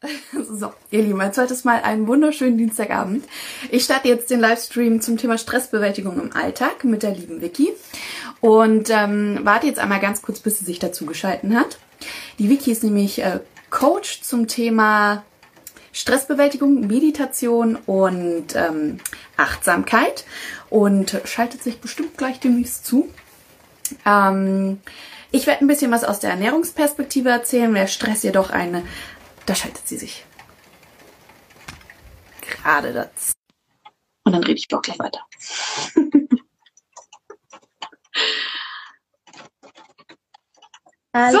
So, ihr Lieben, als zweites Mal einen wunderschönen Dienstagabend. Ich starte jetzt den Livestream zum Thema Stressbewältigung im Alltag mit der lieben Vicky und ähm, warte jetzt einmal ganz kurz, bis sie sich dazu geschalten hat. Die Vicky ist nämlich äh, Coach zum Thema Stressbewältigung, Meditation und ähm, Achtsamkeit und schaltet sich bestimmt gleich demnächst zu. Ähm, ich werde ein bisschen was aus der Ernährungsperspektive erzählen, wer Stress jedoch eine da schaltet sie sich. Gerade das. Und dann rede ich doch gleich weiter. so.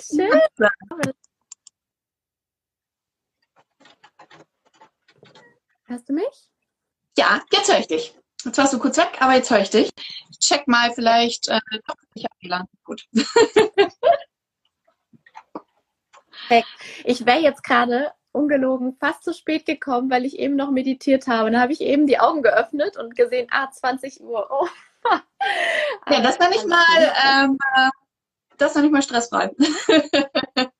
Schön. Hörst du mich? Ja, jetzt höre ich dich. Jetzt warst du kurz weg, aber jetzt höre ich dich. Ich check mal vielleicht. Äh, ich habe WLAN. Gut. Perfekt. Ich wäre jetzt gerade ungelogen fast zu spät gekommen, weil ich eben noch meditiert habe. Dann habe ich eben die Augen geöffnet und gesehen, ah, 20 Uhr. Oh. ja, das war nicht mal, ähm, das war nicht mal stressfrei.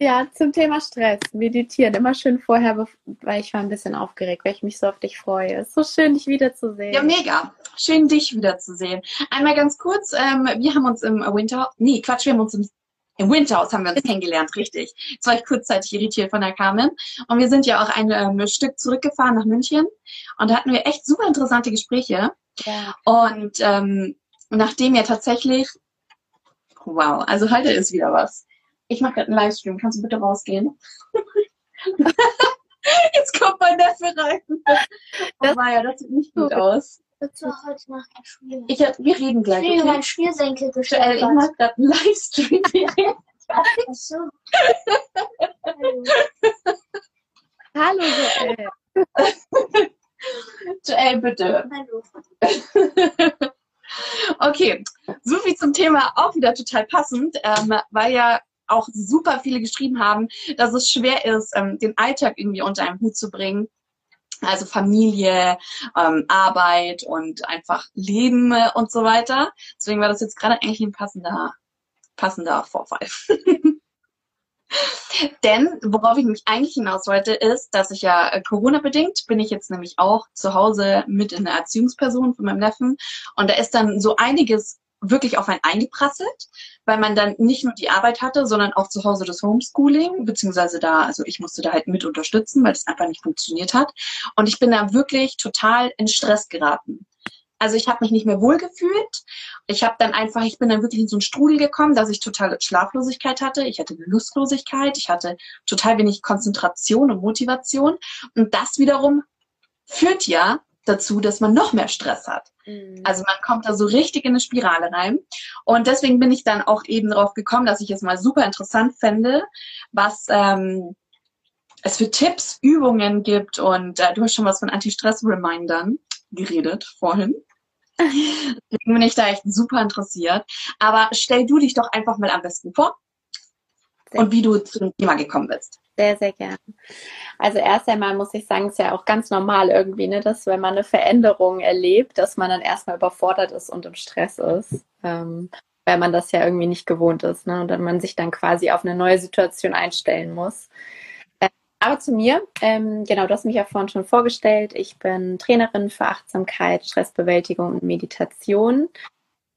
ja, zum Thema Stress, meditieren, immer schön vorher, weil ich war ein bisschen aufgeregt, weil ich mich so auf dich freue. Es ist so schön, dich wiederzusehen. Ja, mega. Schön, dich wiederzusehen. Einmal ganz kurz, ähm, wir haben uns im Winter, nee, Quatsch, wir haben uns im im Winterhaus haben wir uns kennengelernt, richtig. Jetzt war ich kurzzeitig irritiert von der Carmen. Und wir sind ja auch ein ähm, Stück zurückgefahren nach München. Und da hatten wir echt super interessante Gespräche. Ja. Und ähm, nachdem ja tatsächlich, wow, also heute ist wieder was. Ich mache gerade einen Livestream. Kannst du bitte rausgehen? Jetzt kommt mein Neffe rein. Das, oh, war ja, das sieht nicht gut aus. Heute Nacht Spiel. Ich, wir reden gleich. Ich okay? mein Spielsenkel gestellt. Ich mach gerade einen Livestream. Ach so. Hallo, Joel. Joel, bitte. Hallo. okay, so viel zum Thema auch wieder total passend, ähm, weil ja auch super viele geschrieben haben, dass es schwer ist, ähm, den Alltag irgendwie unter einen Hut zu bringen also Familie, ähm, Arbeit und einfach Leben äh, und so weiter. Deswegen war das jetzt gerade eigentlich ein passender, passender Vorfall. Denn worauf ich mich eigentlich hinaus wollte, ist, dass ich ja äh, Corona-bedingt bin ich jetzt nämlich auch zu Hause mit in der Erziehungsperson von meinem Neffen. Und da ist dann so einiges wirklich auf einen eingeprasselt, weil man dann nicht nur die Arbeit hatte, sondern auch zu Hause das Homeschooling, beziehungsweise da, also ich musste da halt mit unterstützen, weil es einfach nicht funktioniert hat. Und ich bin da wirklich total in Stress geraten. Also ich habe mich nicht mehr wohlgefühlt. Ich habe dann einfach, ich bin dann wirklich in so einen Strudel gekommen, dass ich totale Schlaflosigkeit hatte. Ich hatte Lustlosigkeit. Ich hatte total wenig Konzentration und Motivation. Und das wiederum führt ja dazu, dass man noch mehr Stress hat. Mhm. Also man kommt da so richtig in eine Spirale rein. Und deswegen bin ich dann auch eben darauf gekommen, dass ich es mal super interessant fände, was ähm, es für Tipps, Übungen gibt. Und äh, du hast schon was von Anti-Stress-Remindern geredet vorhin. Deswegen bin ich da echt super interessiert. Aber stell du dich doch einfach mal am besten vor und wie du zu dem Thema gekommen bist. Sehr, sehr gern. Also erst einmal muss ich sagen, ist ja auch ganz normal irgendwie, ne, dass wenn man eine Veränderung erlebt, dass man dann erstmal überfordert ist und im Stress ist, ähm, weil man das ja irgendwie nicht gewohnt ist, ne, und dann man sich dann quasi auf eine neue Situation einstellen muss. Äh, aber zu mir, ähm, genau, du hast mich ja vorhin schon vorgestellt. Ich bin Trainerin für Achtsamkeit, Stressbewältigung und Meditation.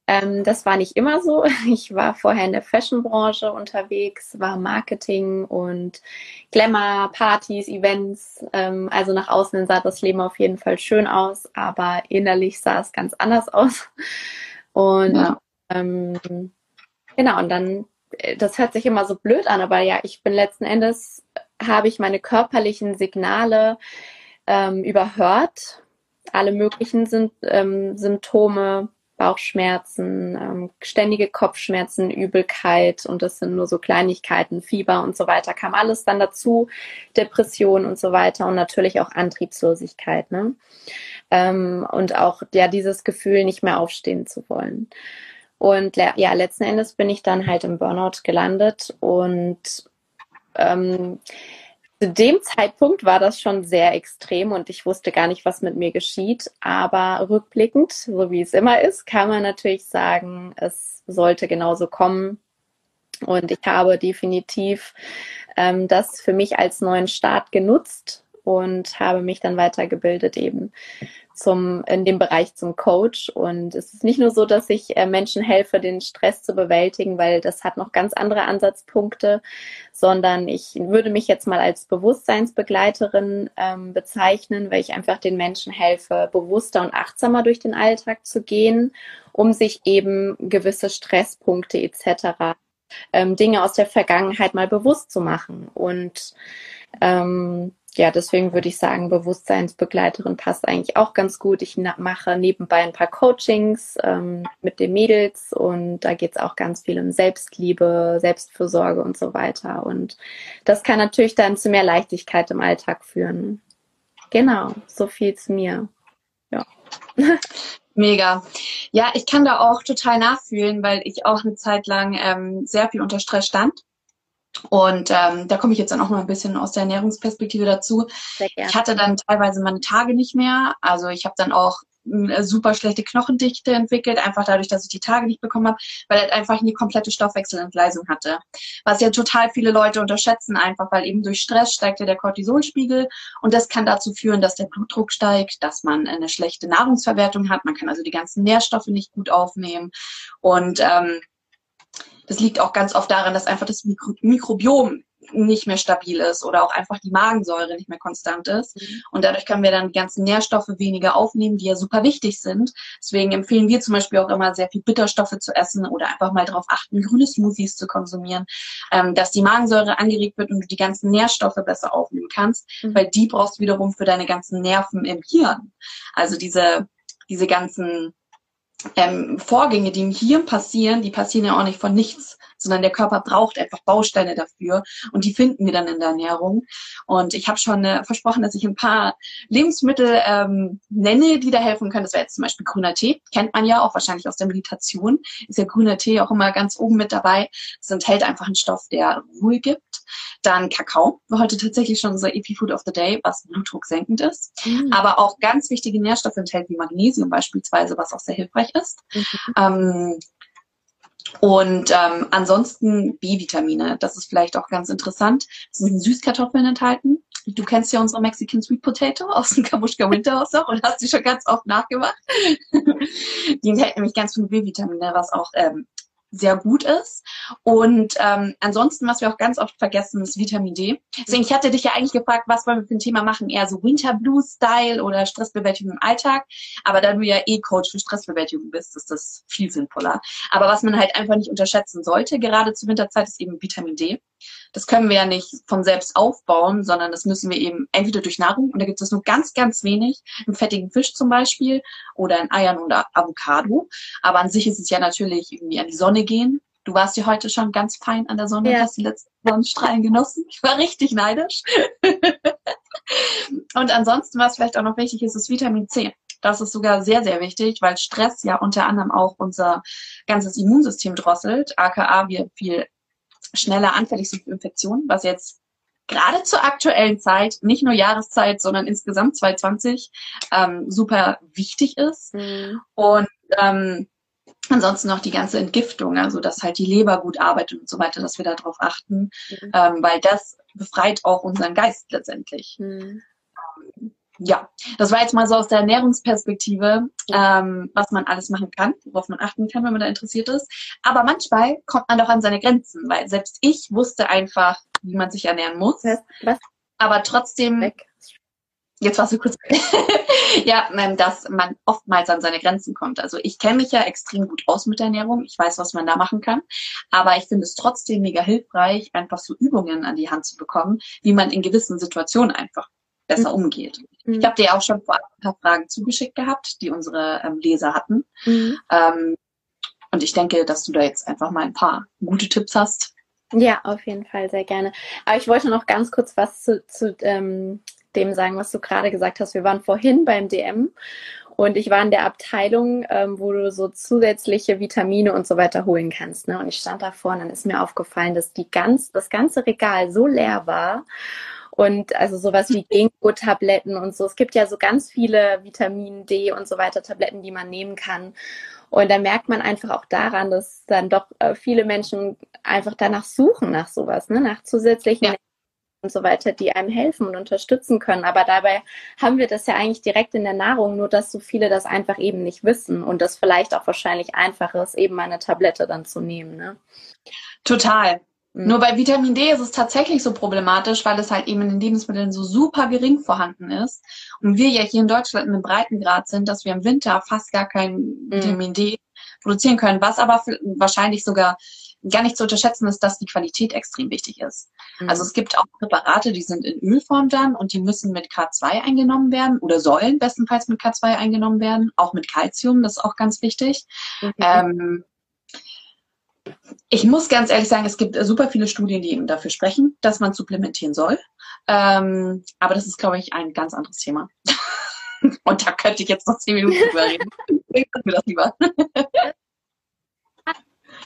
Ähm, das war nicht immer so. Ich war vorher in der Fashion-Branche unterwegs, war Marketing und Glamour, Partys, Events. Ähm, also nach außen sah das Leben auf jeden Fall schön aus, aber innerlich sah es ganz anders aus. Und ja. ähm, genau, und dann, äh, das hört sich immer so blöd an, aber ja, ich bin letzten Endes, habe ich meine körperlichen Signale ähm, überhört. Alle möglichen sind, ähm, Symptome Bauchschmerzen, ähm, ständige Kopfschmerzen, Übelkeit und das sind nur so Kleinigkeiten, Fieber und so weiter, kam alles dann dazu, Depression und so weiter und natürlich auch Antriebslosigkeit, ne? Ähm, und auch ja dieses Gefühl, nicht mehr aufstehen zu wollen. Und ja, letzten Endes bin ich dann halt im Burnout gelandet und ähm, zu dem Zeitpunkt war das schon sehr extrem und ich wusste gar nicht, was mit mir geschieht. Aber rückblickend, so wie es immer ist, kann man natürlich sagen, es sollte genauso kommen. Und ich habe definitiv ähm, das für mich als neuen Start genutzt und habe mich dann weitergebildet eben zum, in dem Bereich zum Coach. Und es ist nicht nur so, dass ich äh, Menschen helfe, den Stress zu bewältigen, weil das hat noch ganz andere Ansatzpunkte, sondern ich würde mich jetzt mal als Bewusstseinsbegleiterin ähm, bezeichnen, weil ich einfach den Menschen helfe, bewusster und achtsamer durch den Alltag zu gehen, um sich eben gewisse Stresspunkte etc. Ähm, Dinge aus der Vergangenheit mal bewusst zu machen. Und ähm, ja, deswegen würde ich sagen, Bewusstseinsbegleiterin passt eigentlich auch ganz gut. Ich mache nebenbei ein paar Coachings ähm, mit den Mädels und da geht es auch ganz viel um Selbstliebe, Selbstfürsorge und so weiter. Und das kann natürlich dann zu mehr Leichtigkeit im Alltag führen. Genau, so viel zu mir. Ja. Mega. Ja, ich kann da auch total nachfühlen, weil ich auch eine Zeit lang ähm, sehr viel unter Stress stand und ähm, da komme ich jetzt dann auch mal ein bisschen aus der Ernährungsperspektive dazu. Ich hatte dann teilweise meine Tage nicht mehr. Also ich habe dann auch eine super schlechte Knochendichte entwickelt, einfach dadurch, dass ich die Tage nicht bekommen habe, weil er einfach eine komplette Stoffwechselentgleisung hatte. Was ja total viele Leute unterschätzen, einfach weil eben durch Stress steigt ja der Cortisolspiegel und das kann dazu führen, dass der Blutdruck steigt, dass man eine schlechte Nahrungsverwertung hat. Man kann also die ganzen Nährstoffe nicht gut aufnehmen und ähm, das liegt auch ganz oft daran, dass einfach das Mikro Mikrobiom nicht mehr stabil ist oder auch einfach die Magensäure nicht mehr konstant ist. Mhm. Und dadurch können wir dann die ganzen Nährstoffe weniger aufnehmen, die ja super wichtig sind. Deswegen empfehlen wir zum Beispiel auch immer sehr viel Bitterstoffe zu essen oder einfach mal darauf achten, grüne Smoothies zu konsumieren, ähm, dass die Magensäure angeregt wird und du die ganzen Nährstoffe besser aufnehmen kannst, mhm. weil die brauchst du wiederum für deine ganzen Nerven im Hirn. Also diese, diese ganzen ähm, Vorgänge, die im Hirn passieren, die passieren ja auch nicht von nichts, sondern der Körper braucht einfach Bausteine dafür und die finden wir dann in der Ernährung. Und ich habe schon äh, versprochen, dass ich ein paar Lebensmittel ähm, nenne, die da helfen können. Das wäre jetzt zum Beispiel grüner Tee, kennt man ja auch wahrscheinlich aus der Meditation. Ist ja grüner Tee auch immer ganz oben mit dabei. Es enthält einfach einen Stoff, der Ruhe gibt. Dann Kakao, war heute tatsächlich schon unser Epi-Food of the Day, was Blutdruck senkend ist. Mhm. Aber auch ganz wichtige Nährstoffe enthält, wie Magnesium beispielsweise, was auch sehr hilfreich ist. Mhm. Ähm, und ähm, ansonsten B-Vitamine, das ist vielleicht auch ganz interessant. Es sind Süßkartoffeln enthalten. Du kennst ja unsere Mexican Sweet Potato aus dem Kamushka Winterhaus noch und hast sie schon ganz oft nachgemacht. Die enthält nämlich ganz viele B-Vitamine, was auch ähm, sehr gut ist. Und ähm, ansonsten, was wir auch ganz oft vergessen, ist Vitamin D. Deswegen, ich hatte dich ja eigentlich gefragt, was wollen wir für ein Thema machen? Eher so Winter Blues Style oder Stressbewältigung im Alltag. Aber da du ja eh Coach für Stressbewältigung bist, ist das viel sinnvoller. Aber was man halt einfach nicht unterschätzen sollte, gerade zur Winterzeit, ist eben Vitamin D. Das können wir ja nicht von selbst aufbauen, sondern das müssen wir eben entweder durch Nahrung, und da gibt es nur ganz, ganz wenig, im fettigen Fisch zum Beispiel oder in Eiern oder Avocado. Aber an sich ist es ja natürlich irgendwie an die Sonne gehen. Du warst ja heute schon ganz fein an der Sonne ja. hast die letzten Sonnenstrahlen genossen. Ich war richtig neidisch. und ansonsten, was vielleicht auch noch wichtig ist, ist Vitamin C. Das ist sogar sehr, sehr wichtig, weil Stress ja unter anderem auch unser ganzes Immunsystem drosselt, aka wir viel schneller anfällig sind für Infektionen, was jetzt gerade zur aktuellen Zeit, nicht nur Jahreszeit, sondern insgesamt 2020 ähm, super wichtig ist. Mhm. Und ähm, ansonsten noch die ganze Entgiftung, also dass halt die Leber gut arbeitet und so weiter, dass wir darauf achten, mhm. ähm, weil das befreit auch unseren Geist letztendlich. Mhm ja, das war jetzt mal so aus der Ernährungsperspektive, ähm, was man alles machen kann, worauf man achten kann, wenn man da interessiert ist. Aber manchmal kommt man doch an seine Grenzen, weil selbst ich wusste einfach, wie man sich ernähren muss. Was? Aber trotzdem. Weg. Jetzt warst du kurz. ja, dass man oftmals an seine Grenzen kommt. Also ich kenne mich ja extrem gut aus mit der Ernährung. Ich weiß, was man da machen kann. Aber ich finde es trotzdem mega hilfreich, einfach so Übungen an die Hand zu bekommen, wie man in gewissen Situationen einfach besser mhm. umgeht. Mhm. Ich habe dir auch schon vorab ein paar Fragen zugeschickt gehabt, die unsere ähm, Leser hatten. Mhm. Ähm, und ich denke, dass du da jetzt einfach mal ein paar gute Tipps hast. Ja, auf jeden Fall, sehr gerne. Aber ich wollte noch ganz kurz was zu, zu ähm, dem sagen, was du gerade gesagt hast. Wir waren vorhin beim DM und ich war in der Abteilung, ähm, wo du so zusätzliche Vitamine und so weiter holen kannst. Ne? Und ich stand davor und dann ist mir aufgefallen, dass die ganz, das ganze Regal so leer war und also sowas wie Ginkgo-Tabletten und so. Es gibt ja so ganz viele Vitamin D und so weiter Tabletten, die man nehmen kann. Und da merkt man einfach auch daran, dass dann doch äh, viele Menschen einfach danach suchen nach sowas, ne? nach zusätzlichen Ja. und so weiter, die einem helfen und unterstützen können. Aber dabei haben wir das ja eigentlich direkt in der Nahrung, nur dass so viele das einfach eben nicht wissen und das vielleicht auch wahrscheinlich einfach ist, eben eine Tablette dann zu nehmen. Ne? Total. Mhm. Nur bei Vitamin D ist es tatsächlich so problematisch, weil es halt eben in den Lebensmitteln so super gering vorhanden ist. Und wir ja hier in Deutschland einem Breitengrad sind, dass wir im Winter fast gar kein Vitamin D produzieren können, was aber wahrscheinlich sogar gar nicht zu unterschätzen ist, dass die Qualität extrem wichtig ist. Mhm. Also es gibt auch Präparate, die sind in Ölform dann und die müssen mit K2 eingenommen werden oder sollen bestenfalls mit K2 eingenommen werden, auch mit Calcium, das ist auch ganz wichtig. Mhm. Ähm, ich muss ganz ehrlich sagen, es gibt super viele Studien, die eben dafür sprechen, dass man supplementieren soll. Ähm, aber das ist, glaube ich, ein ganz anderes Thema. Und da könnte ich jetzt noch zehn Minuten drüber reden. Ich mir das lieber.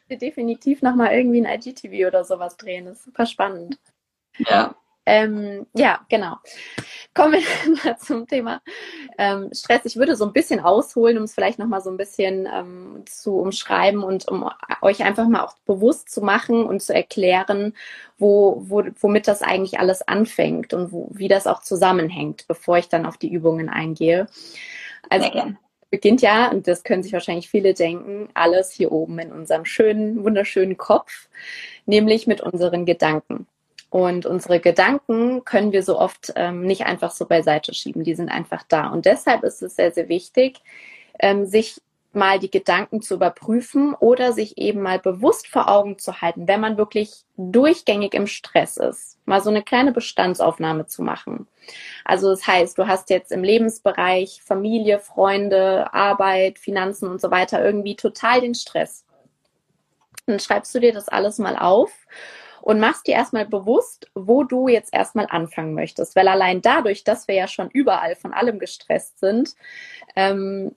definitiv nochmal irgendwie ein IGTV oder sowas drehen. Das ist super spannend. Ja. Ähm, ja, genau. Kommen wir mal zum Thema ähm, Stress. Ich würde so ein bisschen ausholen, um es vielleicht nochmal so ein bisschen ähm, zu umschreiben und um euch einfach mal auch bewusst zu machen und zu erklären, wo, wo, womit das eigentlich alles anfängt und wo, wie das auch zusammenhängt, bevor ich dann auf die Übungen eingehe. Also beginnt ja, und das können sich wahrscheinlich viele denken, alles hier oben in unserem schönen, wunderschönen Kopf, nämlich mit unseren Gedanken. Und unsere Gedanken können wir so oft ähm, nicht einfach so beiseite schieben. Die sind einfach da. Und deshalb ist es sehr, sehr wichtig, ähm, sich mal die Gedanken zu überprüfen oder sich eben mal bewusst vor Augen zu halten, wenn man wirklich durchgängig im Stress ist, mal so eine kleine Bestandsaufnahme zu machen. Also das heißt, du hast jetzt im Lebensbereich Familie, Freunde, Arbeit, Finanzen und so weiter irgendwie total den Stress. Dann schreibst du dir das alles mal auf und machst dir erstmal bewusst, wo du jetzt erstmal anfangen möchtest. Weil allein dadurch, dass wir ja schon überall von allem gestresst sind, ähm,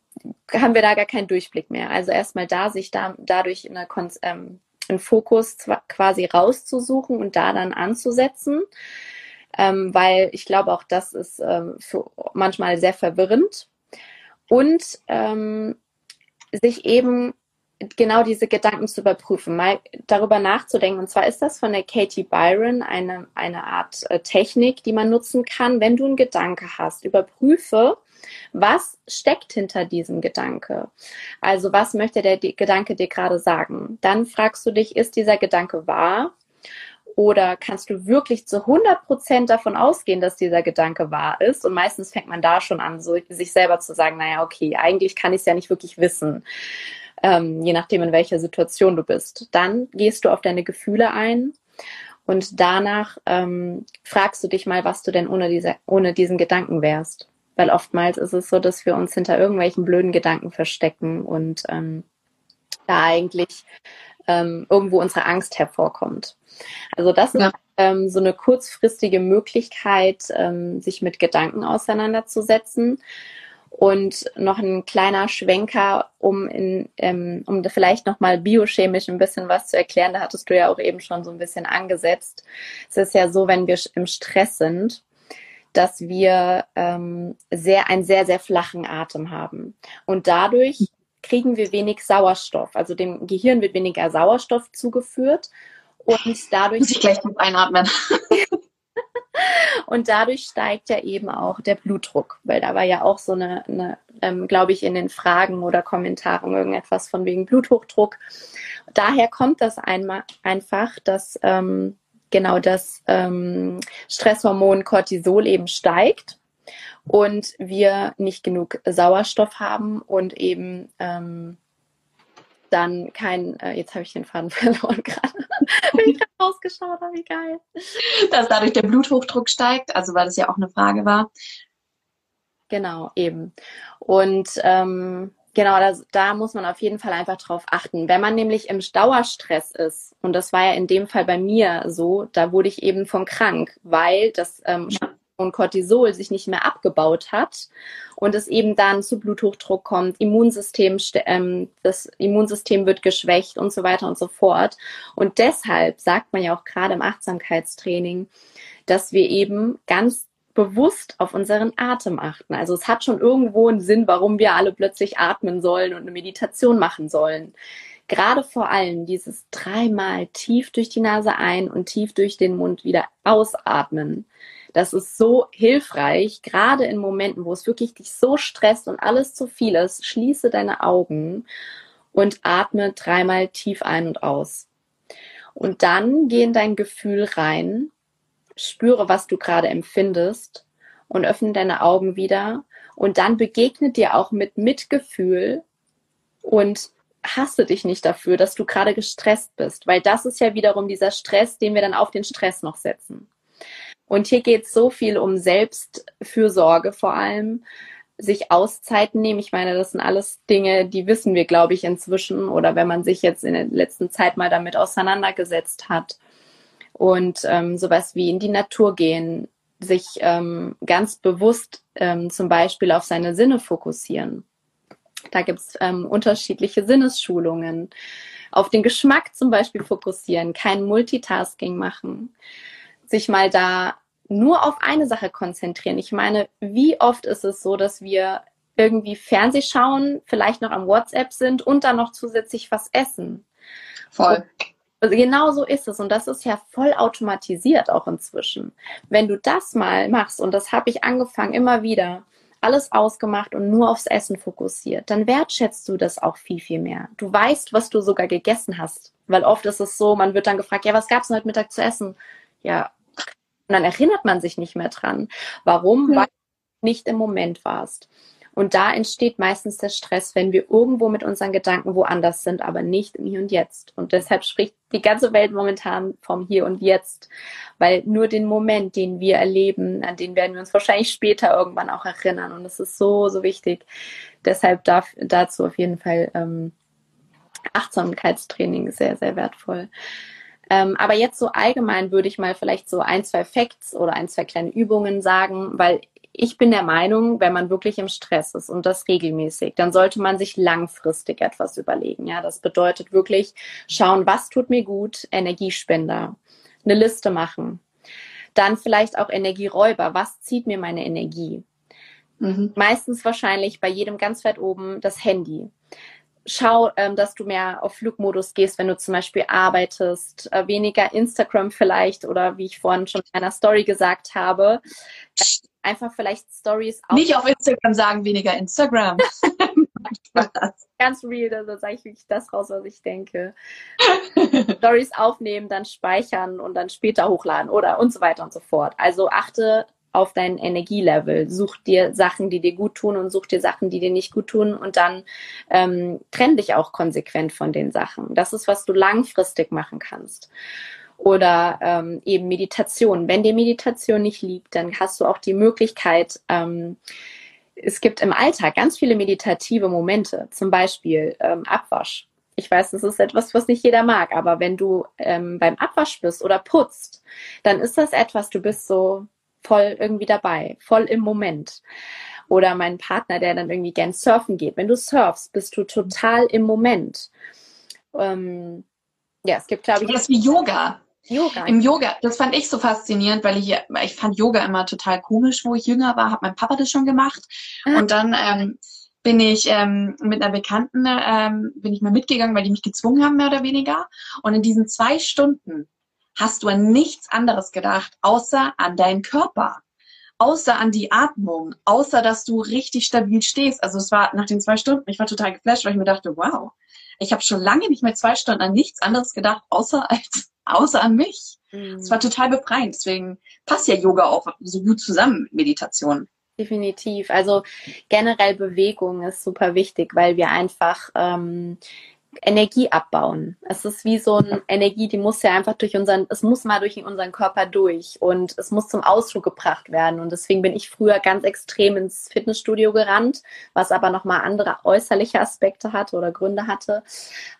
haben wir da gar keinen Durchblick mehr. Also erstmal da, sich da, dadurch eine, Kon- ähm, einen Fokus quasi rauszusuchen und da dann anzusetzen. Ähm, weil ich glaube, auch das ist ähm, für manchmal sehr verwirrend. Und ähm, sich eben genau diese Gedanken zu überprüfen, mal darüber nachzudenken. Und zwar ist das von der Katie Byron eine, eine Art äh, Technik, die man nutzen kann. Wenn du einen Gedanke hast, überprüfe, was steckt hinter diesem Gedanke? Also was möchte der Gedanke dir gerade sagen? Dann fragst du dich, ist dieser Gedanke wahr? Oder kannst du wirklich zu 100 Prozent davon ausgehen, dass dieser Gedanke wahr ist? Und meistens fängt man da schon an, so sich selber zu sagen, naja, okay, eigentlich kann ich es ja nicht wirklich wissen ähm, je nachdem, in welcher Situation du bist. Dann gehst du auf deine Gefühle ein und danach ähm, fragst du dich mal, was du denn ohne, diese, ohne diesen Gedanken wärst. Weil oftmals ist es so, dass wir uns hinter irgendwelchen blöden Gedanken verstecken und ähm, da eigentlich ähm, irgendwo unsere Angst hervorkommt. Also das Ja. ist ähm, so eine kurzfristige Möglichkeit, ähm, sich mit Gedanken auseinanderzusetzen. Und noch ein kleiner Schwenker, um, in, ähm, um vielleicht nochmal biochemisch ein bisschen was zu erklären. Da hattest du ja auch eben schon so ein bisschen angesetzt. Es ist ja so, wenn wir im Stress sind, dass wir ähm, sehr, einen sehr, sehr flachen Atem haben. Und dadurch kriegen wir wenig Sauerstoff. Also dem Gehirn wird weniger Sauerstoff zugeführt. Und dadurch Muss ich gleich noch einatmen. und dadurch steigt ja eben auch der Blutdruck, weil da war ja auch so eine, eine ähm, glaube ich, in den Fragen oder Kommentaren irgendetwas von wegen Bluthochdruck. Daher kommt das einmal einfach, dass ähm, genau das ähm, Stresshormon Cortisol eben steigt und wir nicht genug Sauerstoff haben und eben ähm, dann kein, äh, jetzt habe ich den Faden verloren gerade, wenn ich gerade rausgeschaut habe, wie geil. Dass dadurch der Bluthochdruck steigt, also weil das ja auch eine Frage war. Genau, eben. Und ähm, genau, das, da muss man auf jeden Fall einfach drauf achten. Wenn man nämlich im Dauerstress ist, und das war ja in dem Fall bei mir so, da wurde ich eben von krank, weil das ähm, Ja. Und Cortisol sich nicht mehr abgebaut hat und es eben dann zu Bluthochdruck kommt, Immunsystem, st- ähm, das Immunsystem wird geschwächt und so weiter und so fort. Und deshalb sagt man ja auch gerade im Achtsamkeitstraining, dass wir eben ganz bewusst auf unseren Atem achten. Also es hat schon irgendwo einen Sinn, warum wir alle plötzlich atmen sollen und eine Meditation machen sollen. Gerade vor allem dieses dreimal tief durch die Nase ein und tief durch den Mund wieder ausatmen. Das ist so hilfreich, gerade in Momenten, wo es wirklich dich so stresst und alles zu viel ist. Schließe deine Augen und atme dreimal tief ein und aus. Und dann geh in dein Gefühl rein, spüre, was du gerade empfindest und öffne deine Augen wieder. Und dann begegne dir auch mit Mitgefühl und hasse dich nicht dafür, dass du gerade gestresst bist, weil das ist ja wiederum dieser Stress, den wir dann auf den Stress noch setzen. Und hier geht es so viel um Selbstfürsorge vor allem, sich Auszeiten nehmen. Ich meine, das sind alles Dinge, die wissen wir, glaube ich, inzwischen oder wenn man sich jetzt in der letzten Zeit mal damit auseinandergesetzt hat. Und ähm, sowas wie in die Natur gehen, sich ähm, ganz bewusst ähm, zum Beispiel auf seine Sinne fokussieren. Da gibt's ähm, unterschiedliche Sinnesschulungen. Auf den Geschmack zum Beispiel fokussieren, kein Multitasking machen. Sich mal da nur auf eine Sache konzentrieren. Ich meine, wie oft ist es so, dass wir irgendwie Fernseh schauen, vielleicht noch am WhatsApp sind und dann noch zusätzlich was essen? Voll. Also genau so ist es. Und das ist ja voll automatisiert auch inzwischen. Wenn du das mal machst, und das habe ich angefangen immer wieder, alles ausgemacht und nur aufs Essen fokussiert, dann wertschätzt du das auch viel, viel mehr. Du weißt, was du sogar gegessen hast. Weil oft ist es so, man wird dann gefragt, ja, was gab es heute Mittag zu essen? Ja, und dann erinnert man sich nicht mehr dran. Warum? Ja. Weil du nicht im Moment warst. Und da entsteht meistens der Stress, wenn wir irgendwo mit unseren Gedanken woanders sind, aber nicht im Hier und Jetzt. Und deshalb spricht die ganze Welt momentan vom Hier und Jetzt, weil nur den Moment, den wir erleben, an den werden wir uns wahrscheinlich später irgendwann auch erinnern. Und das ist so, so wichtig. Deshalb darf dazu auf jeden Fall ähm, Achtsamkeitstraining sehr, sehr wertvoll. Ähm, aber jetzt so allgemein würde ich mal vielleicht so ein, zwei Facts oder ein, zwei kleine Übungen sagen, weil ich bin der Meinung, wenn man wirklich im Stress ist und das regelmäßig, dann sollte man sich langfristig etwas überlegen. Ja, das bedeutet wirklich schauen, was tut mir gut, Energiespender, eine Liste machen. Dann vielleicht auch Energieräuber. Was zieht mir meine Energie? Mhm. Meistens wahrscheinlich bei jedem ganz weit oben das Handy schau, ähm, dass du mehr auf Flugmodus gehst, wenn du zum Beispiel arbeitest, äh, weniger Instagram vielleicht oder wie ich vorhin schon in meiner Story gesagt habe, äh, einfach vielleicht Stories auf. Nicht auf Instagram sagen, weniger Instagram. Ganz real, da sage ich wirklich das raus, was ich denke. Stories aufnehmen, dann speichern und dann später hochladen oder und so weiter und so fort. Also achte auf dein Energielevel. Such dir Sachen, die dir gut tun und such dir Sachen, die dir nicht gut tun und dann ähm, trenn dich auch konsequent von den Sachen. Das ist, was du langfristig machen kannst. Oder ähm, eben Meditation. Wenn dir Meditation nicht liegt, dann hast du auch die Möglichkeit, ähm, es gibt im Alltag ganz viele meditative Momente, zum Beispiel ähm, Abwasch. Ich weiß, das ist etwas, was nicht jeder mag, aber wenn du ähm, beim Abwasch bist oder putzt, dann ist das etwas, du bist so voll irgendwie dabei, voll im Moment. Oder mein Partner, der dann irgendwie gern surfen geht. Wenn du surfst, bist du total im Moment. Ähm, ja, es gibt, glaube ich. Das ist wie Yoga. Yoga. Im Yoga, das fand ich so faszinierend, weil ich, ich fand Yoga immer total komisch, wo ich jünger war, hat mein Papa das schon gemacht. Ah. Und dann ähm, bin ich ähm, mit einer Bekannten, ähm, bin ich mal mitgegangen, weil die mich gezwungen haben, mehr oder weniger. Und in diesen zwei Stunden hast du an nichts anderes gedacht, außer an deinen Körper, außer an die Atmung, außer dass du richtig stabil stehst. Also es war nach den zwei Stunden, ich war total geflasht, weil ich mir dachte, wow, ich habe schon lange nicht mehr zwei Stunden an nichts anderes gedacht, außer als außer an mich. Mhm. Es war total befreiend. Deswegen passt ja Yoga auch so gut zusammen mit Meditation. Definitiv. Also generell Bewegung ist super wichtig, weil wir einfach ähm, Energie abbauen. Es ist wie so eine Energie, die muss ja einfach durch unseren, es muss mal durch unseren Körper durch und es muss zum Ausdruck gebracht werden. Und deswegen bin ich früher ganz extrem ins Fitnessstudio gerannt, was aber nochmal andere äußerliche Aspekte hatte oder Gründe hatte.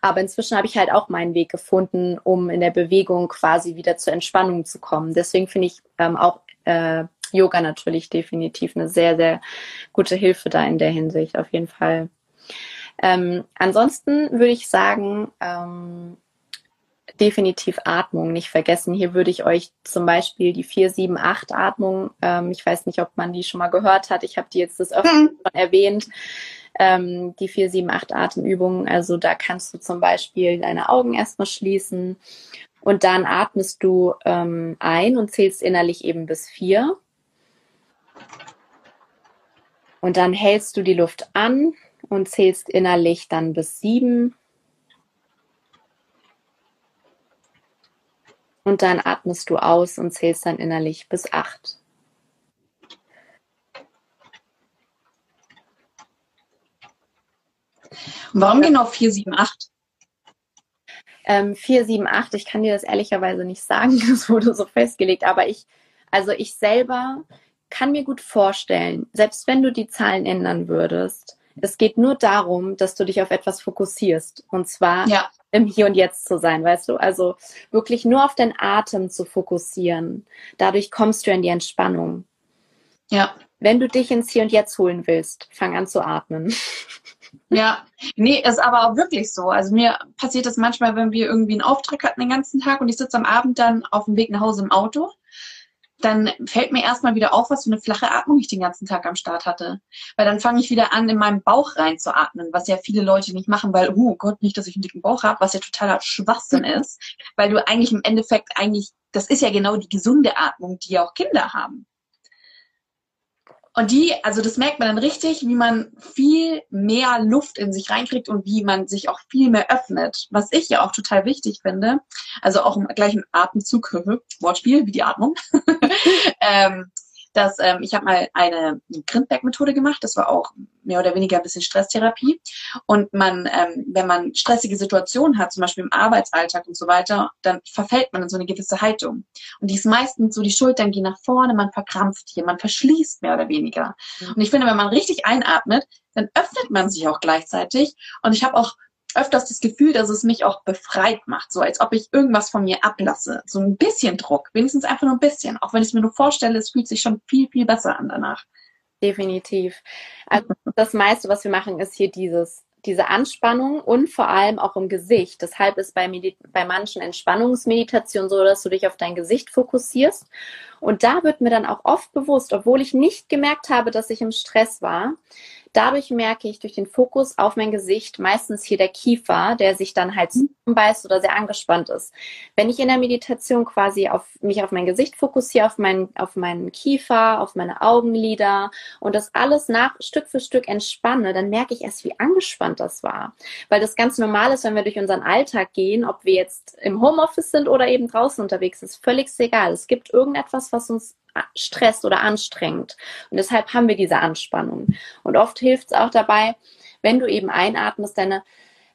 Aber inzwischen habe ich halt auch meinen Weg gefunden, um in der Bewegung quasi wieder zur Entspannung zu kommen. Deswegen finde ich ähm, auch äh, Yoga natürlich definitiv eine sehr, sehr gute Hilfe da in der Hinsicht, auf jeden Fall. Ähm, ansonsten würde ich sagen, ähm, definitiv Atmung nicht vergessen. Hier würde ich euch zum Beispiel die 4-7-8-Atmung, ähm, ich weiß nicht, ob man die schon mal gehört hat, ich habe die jetzt das öfter schon erwähnt, ähm, die 4-7-8-Atemübungen. Also da kannst du zum Beispiel deine Augen erstmal schließen und dann atmest du ähm, ein und zählst innerlich eben bis vier. Und dann hältst du die Luft an und zählst innerlich dann bis sieben. Und dann atmest du aus und zählst dann innerlich bis acht. Warum genau 4, 7, 8? Ähm, 4, 7, 8, ich kann dir das ehrlicherweise nicht sagen, das wurde so festgelegt, aber ich, also ich selber kann mir gut vorstellen, selbst wenn du die Zahlen ändern würdest, es geht nur darum, dass du dich auf etwas fokussierst. Und zwar Ja, im Hier und Jetzt zu sein, weißt du? Also wirklich nur auf den Atem zu fokussieren. Dadurch kommst du in die Entspannung. ja, Wenn du dich ins Hier und Jetzt holen willst, fang an zu atmen. ja. Nee, ist aber auch wirklich so. Also mir passiert das manchmal, wenn wir irgendwie einen Auftrag hatten den ganzen Tag und ich sitze am Abend dann auf dem Weg nach Hause im Auto, dann fällt mir erstmal wieder auf, was für eine flache Atmung ich den ganzen Tag am Start hatte. Weil dann fange ich wieder an, in meinen Bauch reinzuatmen, was ja viele Leute nicht machen, weil, oh Gott, nicht, dass ich einen dicken Bauch habe, was ja totaler Schwachsinn ist. Weil du eigentlich im Endeffekt eigentlich, das ist ja genau die gesunde Atmung, die ja auch Kinder haben. Und die, also das merkt man dann richtig, wie man viel mehr Luft in sich reinkriegt und wie man sich auch viel mehr öffnet. Was ich ja auch total wichtig finde, also auch im gleichen Atemzug, Wortspiel, wie die Atmung, ähm, dass ähm, ich habe mal eine Grindberg-Methode gemacht. Das war auch mehr oder weniger ein bisschen Stresstherapie. Und man, ähm, wenn man stressige Situationen hat, zum Beispiel im Arbeitsalltag und so weiter, dann verfällt man in so eine gewisse Haltung. Und die ist meistens so, die Schultern gehen nach vorne, man verkrampft hier, man verschließt mehr oder weniger. Mhm. Und ich finde, wenn man richtig einatmet, dann öffnet man sich auch gleichzeitig. Und ich habe auch öfters das Gefühl, dass es mich auch befreit macht, so als ob ich irgendwas von mir ablasse. So ein bisschen Druck, wenigstens einfach nur ein bisschen. Auch wenn ich es mir nur vorstelle, es fühlt sich schon viel, viel besser an danach. Definitiv. Also das meiste, was wir machen, ist hier dieses, diese Anspannung und vor allem auch im Gesicht. Deshalb ist bei, Medi bei manchen Entspannungsmeditationen so, dass du dich auf dein Gesicht fokussierst. Und da wird mir dann auch oft bewusst, obwohl ich nicht gemerkt habe, dass ich im Stress war, dadurch merke ich durch den Fokus auf mein Gesicht meistens hier der Kiefer, der sich dann halt zusammenbeißt oder sehr angespannt ist. Wenn ich in der Meditation quasi auf mich auf mein Gesicht fokussiere, auf meinen auf meinen Kiefer, auf meine Augenlider und das alles nach Stück für Stück entspanne, dann merke ich erst, wie angespannt das war, weil das ganz normal ist, wenn wir durch unseren Alltag gehen, ob wir jetzt im Homeoffice sind oder eben draußen unterwegs, ist völlig egal. Es gibt irgendetwas, was uns stresst oder anstrengt. Und deshalb haben wir diese Anspannung. Und oft hilft es auch dabei, wenn du eben einatmest, deine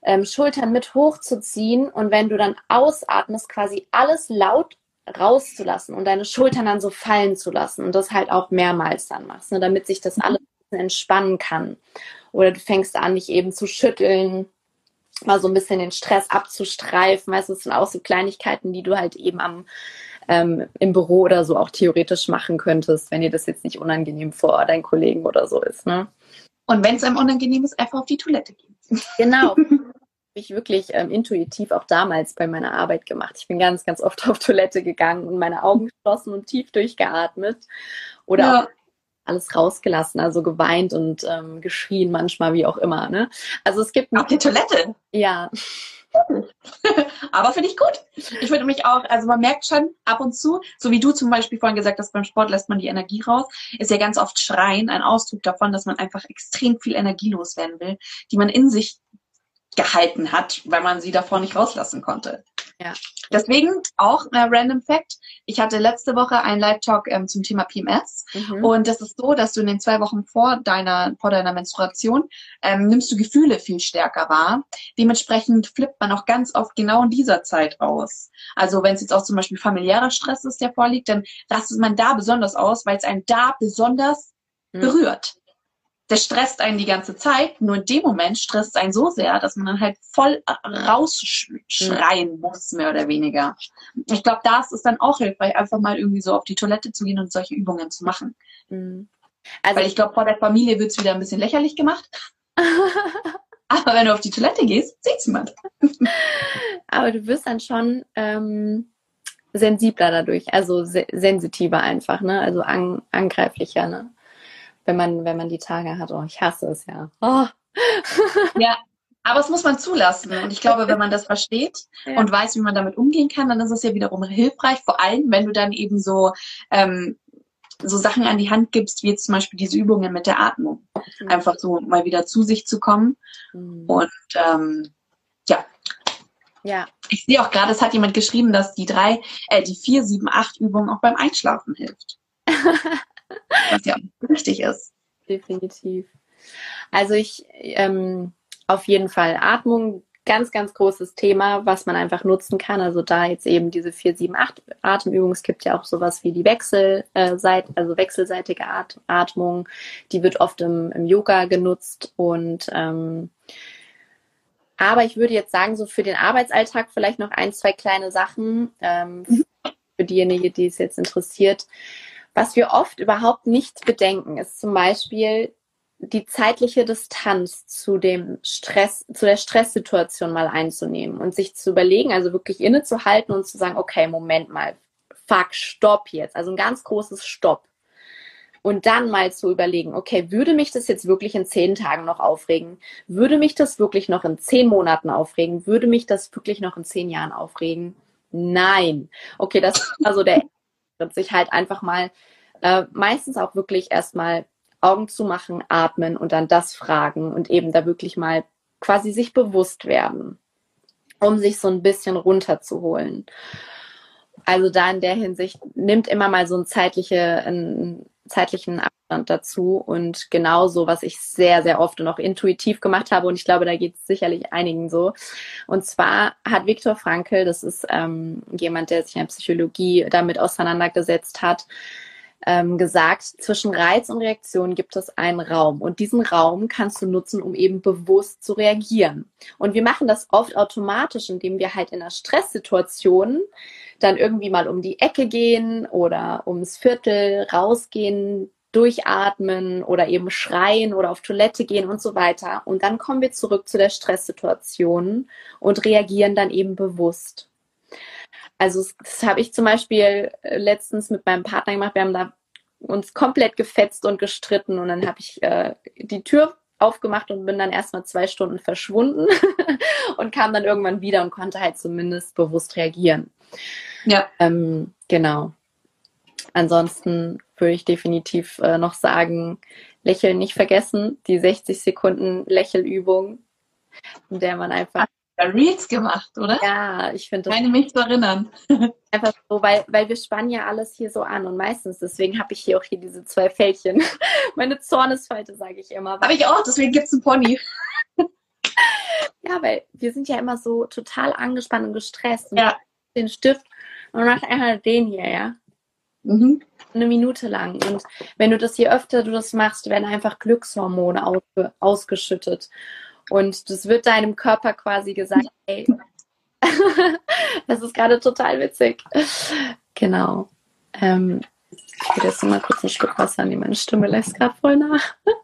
ähm, Schultern mit hochzuziehen und wenn du dann ausatmest, quasi alles laut rauszulassen und deine Schultern dann so fallen zu lassen und das halt auch mehrmals dann machst, ne, damit sich das alles entspannen kann. Oder du fängst an, dich eben zu schütteln, mal so ein bisschen den Stress abzustreifen. Weißt du, das sind auch so Kleinigkeiten, die du halt eben am ähm, im Büro oder so auch theoretisch machen könntest, wenn dir das jetzt nicht unangenehm vor deinen Kollegen oder so ist. Ne? Und wenn es einem unangenehm ist, einfach auf die Toilette gehen. Genau. Habe ich wirklich ähm, intuitiv auch damals bei meiner Arbeit gemacht. Ich bin ganz, ganz oft auf Toilette gegangen und meine Augen geschlossen und tief durchgeatmet. Oder Ja. alles rausgelassen, also geweint und ähm, geschrien manchmal, wie auch immer. Ne? Also es gibt Auf die Toilette. ja, Aber finde ich gut. Ich würde mich auch, also man merkt schon ab und zu, so wie du zum Beispiel vorhin gesagt hast, beim Sport lässt man die Energie raus, ist ja ganz oft Schreien ein Ausdruck davon, dass man einfach extrem viel Energie loswerden will, die man in sich gehalten hat, weil man sie davor nicht rauslassen konnte. Ja. Deswegen auch äh, Random Fact. Ich hatte letzte Woche einen Live-Talk ähm, zum Thema PMS. mhm. Und das ist so, dass du in den zwei Wochen vor deiner, vor deiner Menstruation ähm, nimmst du Gefühle viel stärker wahr. Dementsprechend flippt man auch ganz oft genau in dieser Zeit aus. Also wenn es jetzt auch zum Beispiel familiärer Stress ist, der vorliegt, dann rastet man da besonders aus, weil es einen da besonders Mhm. berührt. Der stresst einen die ganze Zeit, nur in dem Moment stresst es einen so sehr, dass man dann halt voll rausschreien muss, mehr oder weniger. Ich glaube, das ist dann auch hilfreich, einfach mal irgendwie so auf die Toilette zu gehen und solche Übungen zu machen. Mhm. Also Weil ich glaube, vor der Familie wird's wieder ein bisschen lächerlich gemacht. Aber wenn du auf die Toilette gehst, sieht's niemand. Aber du wirst dann schon ähm, sensibler dadurch, also se sensitiver einfach, ne? Also an angreiflicher, ne? Wenn man, wenn man die Tage hat, oh, ich hasse es ja. Oh. Ja, aber es muss man zulassen. Und ich glaube, wenn man das versteht Ja. und weiß, wie man damit umgehen kann, dann ist es ja wiederum hilfreich, vor allem, wenn du dann eben so, ähm, so Sachen an die Hand gibst, wie jetzt zum Beispiel diese Übungen mit der Atmung. Einfach so mal wieder zu sich zu kommen. Mhm. Und ähm, ja, Ja, ich sehe auch gerade, es hat jemand geschrieben, dass die drei, äh, die vier, sieben, acht Übung auch beim Einschlafen hilft. Was ja auch richtig ist. definitiv. Also ich ähm, auf jeden Fall Atmung, ganz, ganz großes Thema, was man einfach nutzen kann. Also da jetzt eben diese 4, 7, 8 Atemübungen. Es gibt ja auch sowas wie die Wechselseit, also wechselseitige At Atmung. Die wird oft im, im Yoga genutzt und ähm, aber ich würde jetzt sagen, so für den Arbeitsalltag vielleicht noch ein, zwei kleine Sachen ähm, für diejenige, die es jetzt interessiert. Was wir oft überhaupt nicht bedenken, ist zum Beispiel die zeitliche Distanz zu dem Stress, zu der Stresssituation mal einzunehmen und sich zu überlegen, also wirklich innezuhalten und zu sagen, okay, Moment mal, fuck, stopp jetzt. Also ein ganz großes Stopp. Und dann mal zu überlegen, okay, würde mich das jetzt wirklich in zehn Tagen noch aufregen? Würde mich das wirklich noch in zehn Monaten aufregen? Würde mich das wirklich noch in zehn Jahren aufregen? Nein. Okay, das ist also der sich halt einfach mal äh, meistens auch wirklich erstmal Augen zu machen, atmen und dann das fragen und eben da wirklich mal quasi sich bewusst werden, um sich so ein bisschen runterzuholen. Also da in der Hinsicht nimmt immer mal so ein zeitliche, einen zeitlichen Abstand dazu und genauso, was ich sehr, sehr oft und auch intuitiv gemacht habe und ich glaube, da geht es sicherlich einigen so. Und zwar hat Viktor Frankl, das ist ähm, jemand, der sich in der Psychologie damit auseinandergesetzt hat, ähm, gesagt, zwischen Reiz und Reaktion gibt es einen Raum und diesen Raum kannst du nutzen, um eben bewusst zu reagieren. Und wir machen das oft automatisch, indem wir halt in einer Stresssituation dann irgendwie mal um die Ecke gehen oder ums Viertel rausgehen, durchatmen oder eben schreien oder auf Toilette gehen und so weiter. Und dann kommen wir zurück zu der Stresssituation und reagieren dann eben bewusst. Also das, habe ich zum Beispiel äh, letztens mit meinem Partner gemacht. Wir haben da uns komplett gefetzt und gestritten und dann habe ich äh, die Tür aufgemacht und bin dann erstmal zwei Stunden verschwunden und kam dann irgendwann wieder und konnte halt zumindest bewusst reagieren. Ja. Ähm, genau. Ansonsten würde ich definitiv äh, noch sagen, Lächeln nicht vergessen, die 60 Sekunden Lächelübung, in der man einfach Reels gemacht, oder? ja, ich finde Ich das meine mich zu erinnern. einfach so, weil, weil wir spannen ja alles hier so an und meistens, deswegen habe ich hier auch hier diese zwei Fältchen. Meine Zornesfalte, sage ich immer. Habe ich auch, deswegen gibt's einen Pony. Ja, weil wir sind ja immer so total angespannt und gestresst. Und Ja. den Stift und mach einfach den hier, ja. Mhm. Eine Minute lang. Und wenn du das je öfter du das machst, werden einfach Glückshormone ausge ausgeschüttet. Und das wird deinem Körper quasi gesagt, hey, das ist gerade total witzig. Genau. Ähm, ich will jetzt mal kurz einen Schluck Wasser nehmen. Meine Stimme lässt gerade voll nach.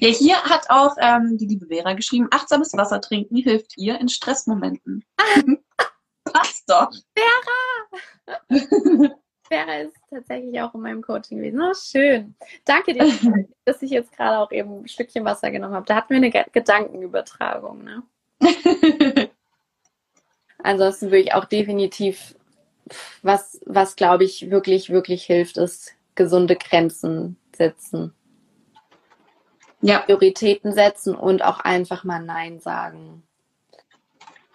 Ja, hier hat auch ähm, die liebe Vera geschrieben, achtsames Wasser trinken hilft ihr in Stressmomenten. Passt doch. Vera ist tatsächlich auch in meinem Coaching gewesen. Oh, schön. Danke dir, dass ich jetzt gerade auch eben ein Stückchen Wasser genommen habe. Da hatten wir eine Ge- Gedankenübertragung. Ne? Ansonsten würde ich auch definitiv, was, was glaube ich wirklich, wirklich hilft, ist gesunde Grenzen setzen. ja, Prioritäten setzen und auch einfach mal Nein sagen.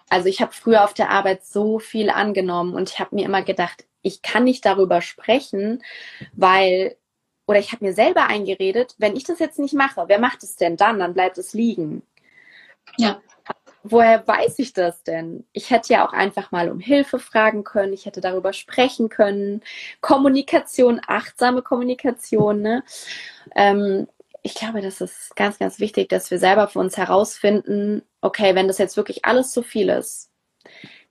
Also ich habe früher auf der Arbeit so viel angenommen und ich habe mir immer gedacht, ich kann nicht darüber sprechen, weil, oder ich habe mir selber eingeredet, wenn ich das jetzt nicht mache, wer macht es denn dann? Dann bleibt es liegen. Ja. Woher weiß ich das denn? Ich hätte ja auch einfach mal um Hilfe fragen können, ich hätte darüber sprechen können. Kommunikation, achtsame Kommunikation, ne? Ähm, ich glaube, das ist ganz, ganz wichtig, dass wir selber für uns herausfinden, okay, wenn das jetzt wirklich alles zu viel ist,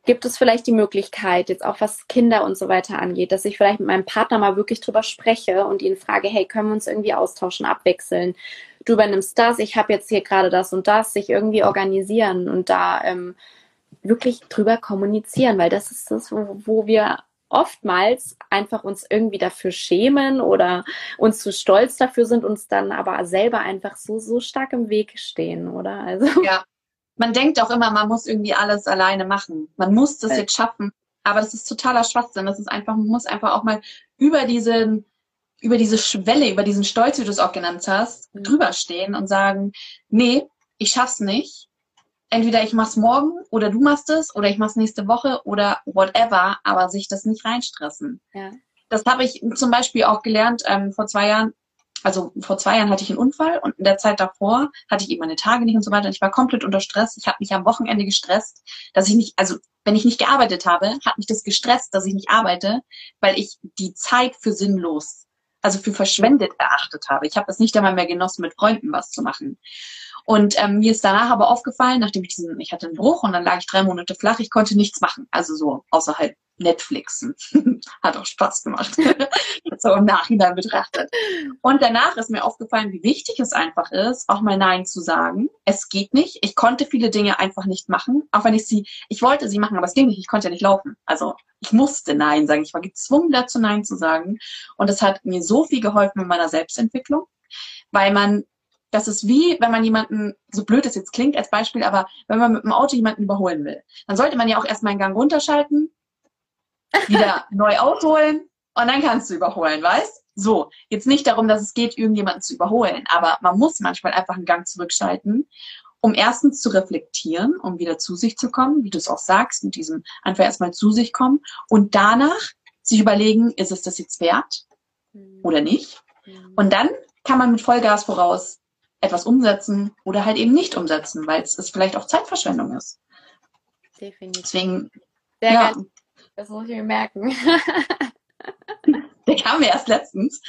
gibt es vielleicht die Möglichkeit, jetzt auch was Kinder und so weiter angeht, dass ich vielleicht mit meinem Partner mal wirklich drüber spreche und ihn frage, hey, können wir uns irgendwie austauschen, abwechseln? du übernimmst das, ich habe jetzt hier gerade das und das, sich irgendwie organisieren und da ähm, wirklich drüber kommunizieren, weil das ist das, wo, wo wir oftmals einfach uns irgendwie dafür schämen oder uns zu stolz dafür sind, uns dann aber selber einfach so, so stark im Weg stehen, oder? Also. Ja. Man denkt auch immer, man muss irgendwie alles alleine machen. Man muss das jetzt schaffen. Aber das ist totaler Schwachsinn. Das ist einfach, man muss einfach auch mal über diesen, über diese Schwelle, über diesen Stolz, wie du es auch genannt hast, Mhm. drüber stehen und sagen, nee, ich schaff's nicht. Entweder ich mach's morgen oder du machst es oder ich mach's nächste Woche oder whatever, aber sich das nicht reinstressen. Ja. Das habe ich zum Beispiel auch gelernt ähm, vor zwei Jahren. Also vor zwei Jahren hatte ich einen Unfall und in der Zeit davor hatte ich eben meine Tage nicht und so weiter. Und ich war komplett unter Stress. Ich habe mich am Wochenende gestresst, dass ich nicht, also wenn ich nicht gearbeitet habe, hat mich das gestresst, dass ich nicht arbeite, weil ich die Zeit für sinnlos, also für verschwendet erachtet habe. Ich habe das nicht einmal mehr genossen, mit Freunden was zu machen. Und ähm, mir ist danach aber aufgefallen, nachdem ich diesen, ich hatte einen Bruch und dann lag ich drei Monate flach, ich konnte nichts machen. Also so außerhalb Netflixen. Hat auch Spaß gemacht. so im Nachhinein betrachtet. Und danach ist mir aufgefallen, wie wichtig es einfach ist, auch mal Nein zu sagen. Es geht nicht. Ich konnte viele Dinge einfach nicht machen, auch wenn ich sie, ich wollte sie machen, aber es ging nicht. Ich konnte ja nicht laufen. Also ich musste Nein sagen. Ich war gezwungen dazu, Nein zu sagen. Und es hat mir so viel geholfen in meiner Selbstentwicklung, weil man das ist wie, wenn man jemanden, so blöd es jetzt klingt als Beispiel, aber wenn man mit dem Auto jemanden überholen will, dann sollte man ja auch erstmal einen Gang runterschalten, wieder neu ausholen und dann kannst du überholen, weißt? So, jetzt nicht darum, dass es geht, irgendjemanden zu überholen, aber man muss manchmal einfach einen Gang zurückschalten, um erstens zu reflektieren, um wieder zu sich zu kommen, wie du es auch sagst, mit diesem einfach erstmal zu sich kommen und danach sich überlegen, ist es das jetzt wert oder nicht? Und dann kann man mit Vollgas voraus etwas umsetzen oder halt eben nicht umsetzen, weil es es vielleicht auch Zeitverschwendung ist. Definitiv. Deswegen, Sehr ja, geil. Das muss ich mir merken. der kam mir erst letztens,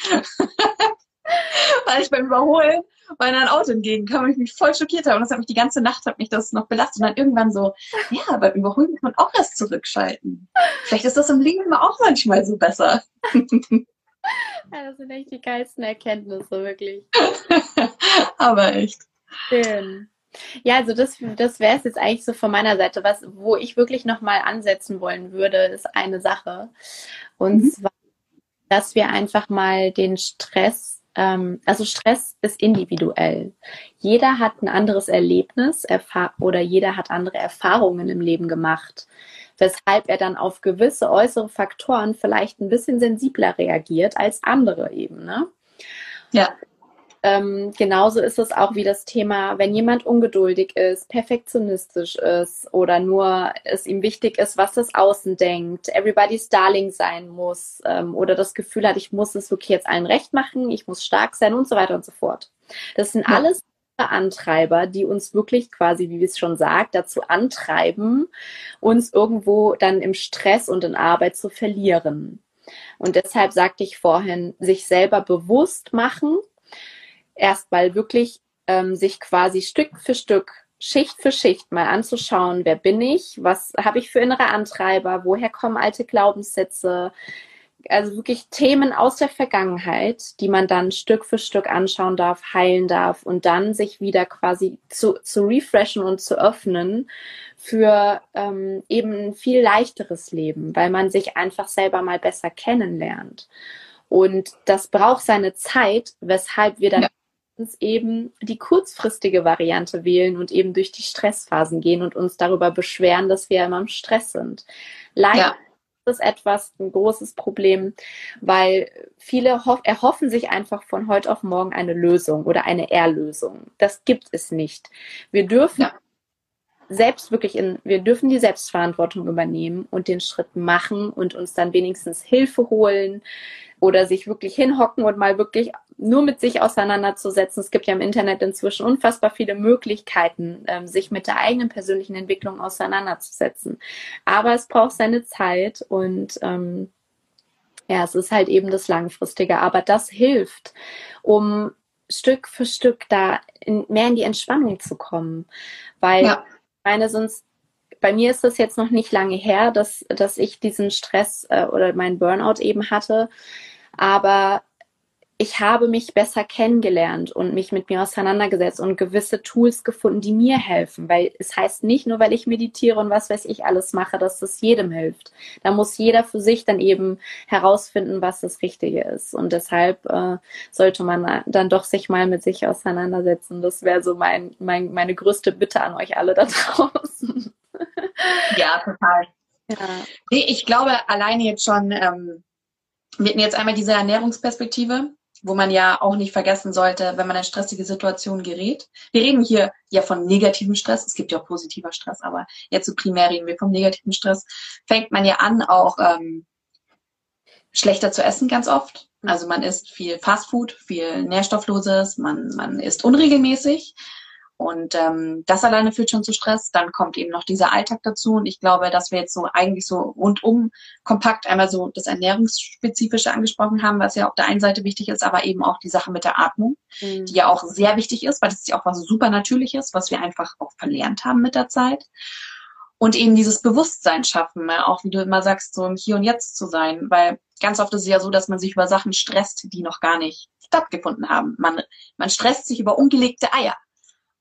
weil ich beim Überholen bei einem Auto entgegenkam und ich mich voll schockiert habe. Und das hat mich die ganze Nacht, hat mich das noch belastet. Und dann irgendwann so, ja, beim Überholen muss man auch erst zurückschalten. Vielleicht ist das im Leben auch manchmal so besser. Ja, das sind echt die geilsten Erkenntnisse, wirklich. Aber echt. Schön. Ja, also das, das wäre es jetzt eigentlich so von meiner Seite. Was, wo ich wirklich nochmal ansetzen wollen würde, ist eine Sache. Und Mhm. zwar, dass wir einfach mal den Stress, ähm, also Stress ist individuell. Jeder hat ein anderes Erlebnis oder jeder hat andere Erfahrungen im Leben gemacht, weshalb er dann auf gewisse äußere Faktoren vielleicht ein bisschen sensibler reagiert als andere eben, ne? Ja. Ähm, genauso ist es auch wie das Thema, wenn jemand ungeduldig ist, perfektionistisch ist oder nur es ihm wichtig ist, was das Außen denkt, everybody's darling sein muss ähm, oder das Gefühl hat, ich muss es wirklich jetzt allen recht machen, ich muss stark sein und so weiter und so fort. Das sind Ja. alles Antreiber, die uns wirklich quasi, wie wir es schon sagt, dazu antreiben, uns irgendwo dann im Stress und in Arbeit zu verlieren. Und deshalb sagte ich vorhin, sich selber bewusst machen, erstmal wirklich ähm, sich quasi Stück für Stück, Schicht für Schicht mal anzuschauen, wer bin ich, was habe ich für innere Antreiber, woher kommen alte Glaubenssätze, also wirklich Themen aus der Vergangenheit, die man dann Stück für Stück anschauen darf, heilen darf und dann sich wieder quasi zu, zu refreshen und zu öffnen für ähm, eben ein viel leichteres Leben, weil man sich einfach selber mal besser kennenlernt. Und das braucht seine Zeit, weshalb wir dann Ja. Uns eben die kurzfristige Variante wählen und eben durch die Stressphasen gehen und uns darüber beschweren, dass wir immer im Stress sind. Leider Ja. ist es etwas ein großes Problem, weil viele hoff erhoffen sich einfach von heute auf morgen eine Lösung oder eine Erlösung. Das gibt es nicht. Wir dürfen Ja. selbst wirklich in, wir dürfen die Selbstverantwortung übernehmen und den Schritt machen und uns dann wenigstens Hilfe holen oder sich wirklich hinhocken und mal wirklich nur mit sich auseinanderzusetzen. Es gibt ja im Internet inzwischen unfassbar viele Möglichkeiten, ähm, sich mit der eigenen persönlichen Entwicklung auseinanderzusetzen. Aber es braucht seine Zeit und ähm, ja, es ist halt eben das Langfristige. Aber das hilft, um Stück für Stück da in, mehr in die Entspannung zu kommen. Weil Ja. ich meine, sonst, bei mir ist das jetzt noch nicht lange her, dass, dass ich diesen Stress äh, oder meinen Burnout eben hatte. Aber ich habe mich besser kennengelernt und mich mit mir auseinandergesetzt und gewisse Tools gefunden, die mir helfen. Weil es heißt nicht nur, weil ich meditiere und was weiß ich alles mache, dass das jedem hilft. Da muss jeder für sich dann eben herausfinden, was das Richtige ist. Und deshalb äh, sollte man dann doch sich mal mit sich auseinandersetzen. Das wäre so mein, mein, meine größte Bitte an euch alle da draußen. Ja, total. Ja. Nee, ich glaube, alleine jetzt schon, ähm, wir hatten jetzt einmal diese Ernährungsperspektive wo man ja auch nicht vergessen sollte, wenn man in stressige Situationen gerät. Wir reden hier ja von negativem Stress. Es gibt ja auch positiver Stress, aber jetzt so primär reden wir vom negativen Stress. Fängt man ja an, auch ähm, schlechter zu essen ganz oft. Also man isst viel Fastfood, viel Nährstoffloses, man, man isst unregelmäßig. Und ähm, das alleine führt schon zu Stress. Dann kommt eben noch dieser Alltag dazu. Und ich glaube, dass wir jetzt so eigentlich so rundum kompakt einmal so das Ernährungsspezifische angesprochen haben, was ja auf der einen Seite wichtig ist, aber eben auch die Sache mit der Atmung, mhm. die ja auch sehr wichtig ist, weil das ist ja auch was super Natürliches, was wir einfach auch verlernt haben mit der Zeit. Und eben dieses Bewusstsein schaffen, ne? auch wie du immer sagst, so im Hier und Jetzt zu sein. Weil ganz oft ist es ja so, dass man sich über Sachen stresst, die noch gar nicht stattgefunden haben. Man, man stresst sich über ungelegte Eier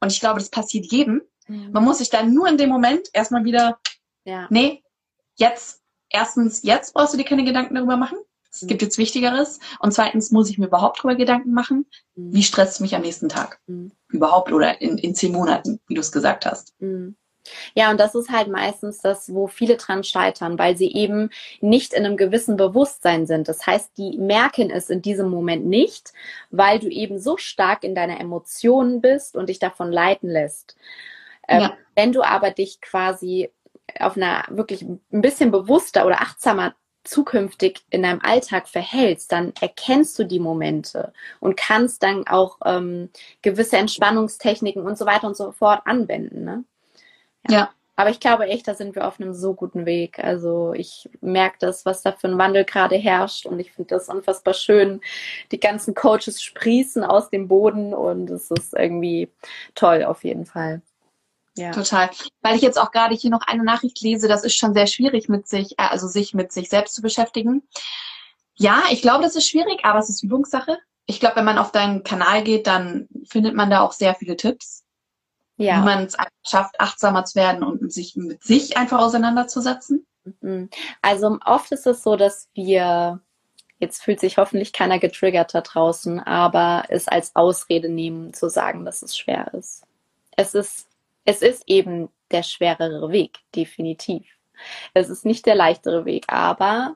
und ich glaube, das passiert jedem. Mhm. Man muss sich dann nur in dem Moment erstmal wieder, ja. nee, jetzt, erstens, jetzt brauchst du dir keine Gedanken darüber machen. Es mhm. gibt jetzt Wichtigeres. Und zweitens muss ich mir überhaupt darüber Gedanken machen, mhm. wie stresst es mich am nächsten Tag? Mhm. Überhaupt oder in, in zehn Monaten, wie du es gesagt hast. Ja, und das ist halt meistens das, wo viele dran scheitern, weil sie eben nicht in einem gewissen Bewusstsein sind. Das heißt, die merken es in diesem Moment nicht, weil du eben so stark in deiner Emotionen bist und dich davon leiten lässt. Ähm, ja. Wenn du aber dich quasi auf einer wirklich ein bisschen bewusster oder achtsamer zukünftig in deinem Alltag verhältst, dann erkennst du die Momente und kannst dann auch ähm, gewisse Entspannungstechniken und so weiter und so fort anwenden. Ne? Ja. ja. Aber ich glaube echt, da sind wir auf einem so guten Weg. Also ich merke das, was da für ein Wandel gerade herrscht und ich finde das unfassbar schön. Die ganzen Coaches sprießen aus dem Boden und es ist irgendwie toll auf jeden Fall. Ja. Total. Weil ich jetzt auch gerade hier noch eine Nachricht lese, das ist schon sehr schwierig mit sich, äh, also sich mit sich selbst zu beschäftigen. Ja, ich glaube, das ist schwierig, aber es ist Übungssache. Ich glaube, wenn man auf deinen Kanal geht, dann findet man da auch sehr viele Tipps ja. wie man es schafft, achtsamer zu werden und sich mit sich einfach auseinanderzusetzen? Mhm. Also oft ist es so, dass wir, jetzt fühlt sich hoffentlich keiner getriggert da draußen, aber es als Ausrede nehmen, zu sagen, dass es schwer ist. Es ist, es ist eben der schwerere Weg, definitiv. Es ist nicht der leichtere Weg, aber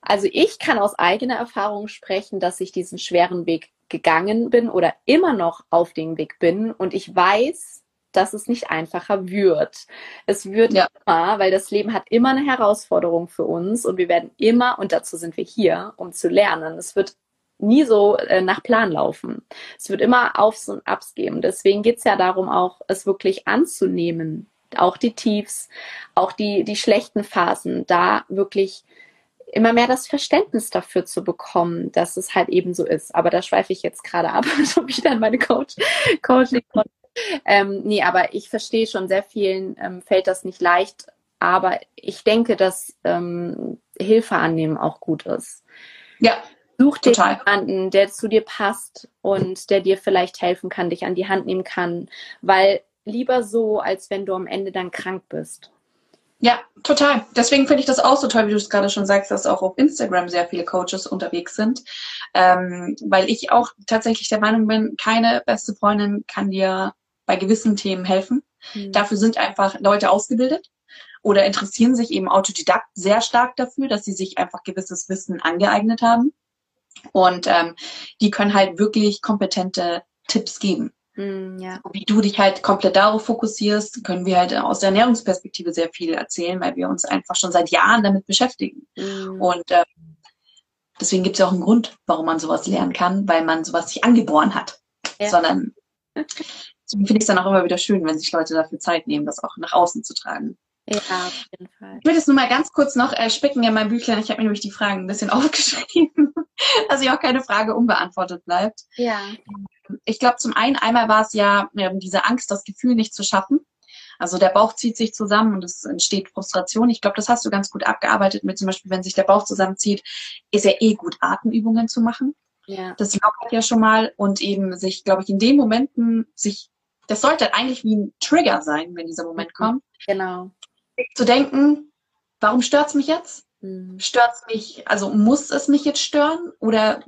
also ich kann aus eigener Erfahrung sprechen, dass ich diesen schweren Weg gegangen bin oder immer noch auf dem Weg bin und ich weiß, dass es nicht einfacher wird. Es wird ja. immer, weil das Leben hat immer eine Herausforderung für uns und wir werden immer, und dazu sind wir hier, um zu lernen. Es wird nie so äh, nach Plan laufen. Es wird immer Aufs und Abs geben. Deswegen geht es ja darum, auch es wirklich anzunehmen. Auch die Tiefs, auch die, die schlechten Phasen, da wirklich immer mehr das Verständnis dafür zu bekommen, dass es halt eben so ist. Aber da schweife ich jetzt gerade ab, so wieder in meine Coach Coaching. ähm, nee, aber ich verstehe schon, sehr vielen ähm, fällt das nicht leicht. Aber ich denke, dass ähm, Hilfe annehmen auch gut ist. Ja. Such dir total. jemanden, der zu dir passt und der dir vielleicht helfen kann, dich an die Hand nehmen kann. Weil lieber so, als wenn du am Ende dann krank bist. Ja, total. Deswegen finde ich das auch so toll, wie du es gerade schon sagst, dass auch auf Instagram sehr viele Coaches unterwegs sind. Ähm, weil ich auch tatsächlich der Meinung bin, keine beste Freundin kann dir bei gewissen Themen helfen. Mhm. Dafür sind einfach Leute ausgebildet oder interessieren sich eben Autodidakt sehr stark dafür, dass sie sich einfach gewisses Wissen angeeignet haben. Und ähm, die können halt wirklich kompetente Tipps geben. Mm, ja. Wie du dich halt komplett darauf fokussierst, können wir halt aus der Ernährungsperspektive sehr viel erzählen, weil wir uns einfach schon seit Jahren damit beschäftigen. Mm. Und äh, deswegen gibt es ja auch einen Grund, warum man sowas lernen kann, weil man sowas sich angeboren hat. Ja. Sondern deswegen finde ich es dann auch immer wieder schön, wenn sich Leute dafür Zeit nehmen, das auch nach außen zu tragen. Ja, auf jeden Fall. Ich will das nur mal ganz kurz noch äh, spicken in meinem Büchlein. Ich habe mir nämlich die Fragen ein bisschen aufgeschrieben, dass ich auch keine Frage unbeantwortet bleibt. Ja. Ich glaube, zum einen einmal war es ja äh, diese Angst, das Gefühl nicht zu schaffen. Also der Bauch zieht sich zusammen und es entsteht Frustration. Ich glaube, das hast du ganz gut abgearbeitet mit zum Beispiel, wenn sich der Bauch zusammenzieht, ist ja eh gut, Atemübungen zu machen. Ja. Das lockert ja schon mal und eben sich, glaube ich, in den Momenten sich, das sollte halt eigentlich wie ein Trigger sein, wenn dieser Moment Mhm. kommt, Genau. zu denken, warum stört's mich jetzt? Mhm. Stört's mich, also muss es mich jetzt stören oder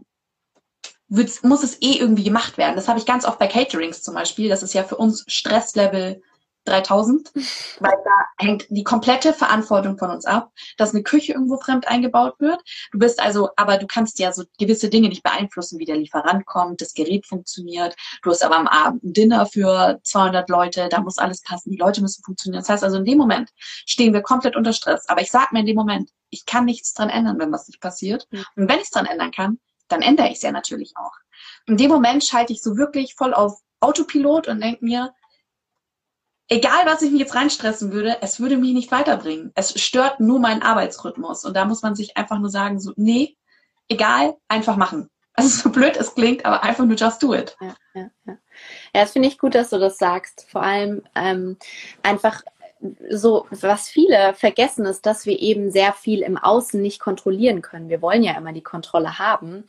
wird's, muss es eh irgendwie gemacht werden? Das habe ich ganz oft bei Caterings zum Beispiel. Das ist ja für uns Stresslevel 3000, weil da hängt die komplette Verantwortung von uns ab, dass eine Küche irgendwo fremd eingebaut wird. Du bist also, aber du kannst ja so gewisse Dinge nicht beeinflussen, wie der Lieferant kommt, das Gerät funktioniert. Du hast aber am Abend ein Dinner für 200 Leute, da muss alles passen, die Leute müssen funktionieren. Das heißt also, in dem Moment stehen wir komplett unter Stress. Aber ich sag mir in dem Moment, ich kann nichts dran ändern, wenn was nicht passiert. Und wenn ich es dran ändern kann, dann ändere ich es ja natürlich auch. In dem Moment schalte ich so wirklich voll auf Autopilot und denke mir, egal was ich mich jetzt reinstressen würde, es würde mich nicht weiterbringen. Es stört nur meinen Arbeitsrhythmus. Und da muss man sich einfach nur sagen, so, nee, egal, einfach machen. Also so blöd es klingt, aber einfach nur just do it. Ja, ja, ja. ja, das finde ich gut, dass du das sagst. Vor allem ähm, einfach so, was viele vergessen ist, dass wir eben sehr viel im Außen nicht kontrollieren können. Wir wollen ja immer die Kontrolle haben.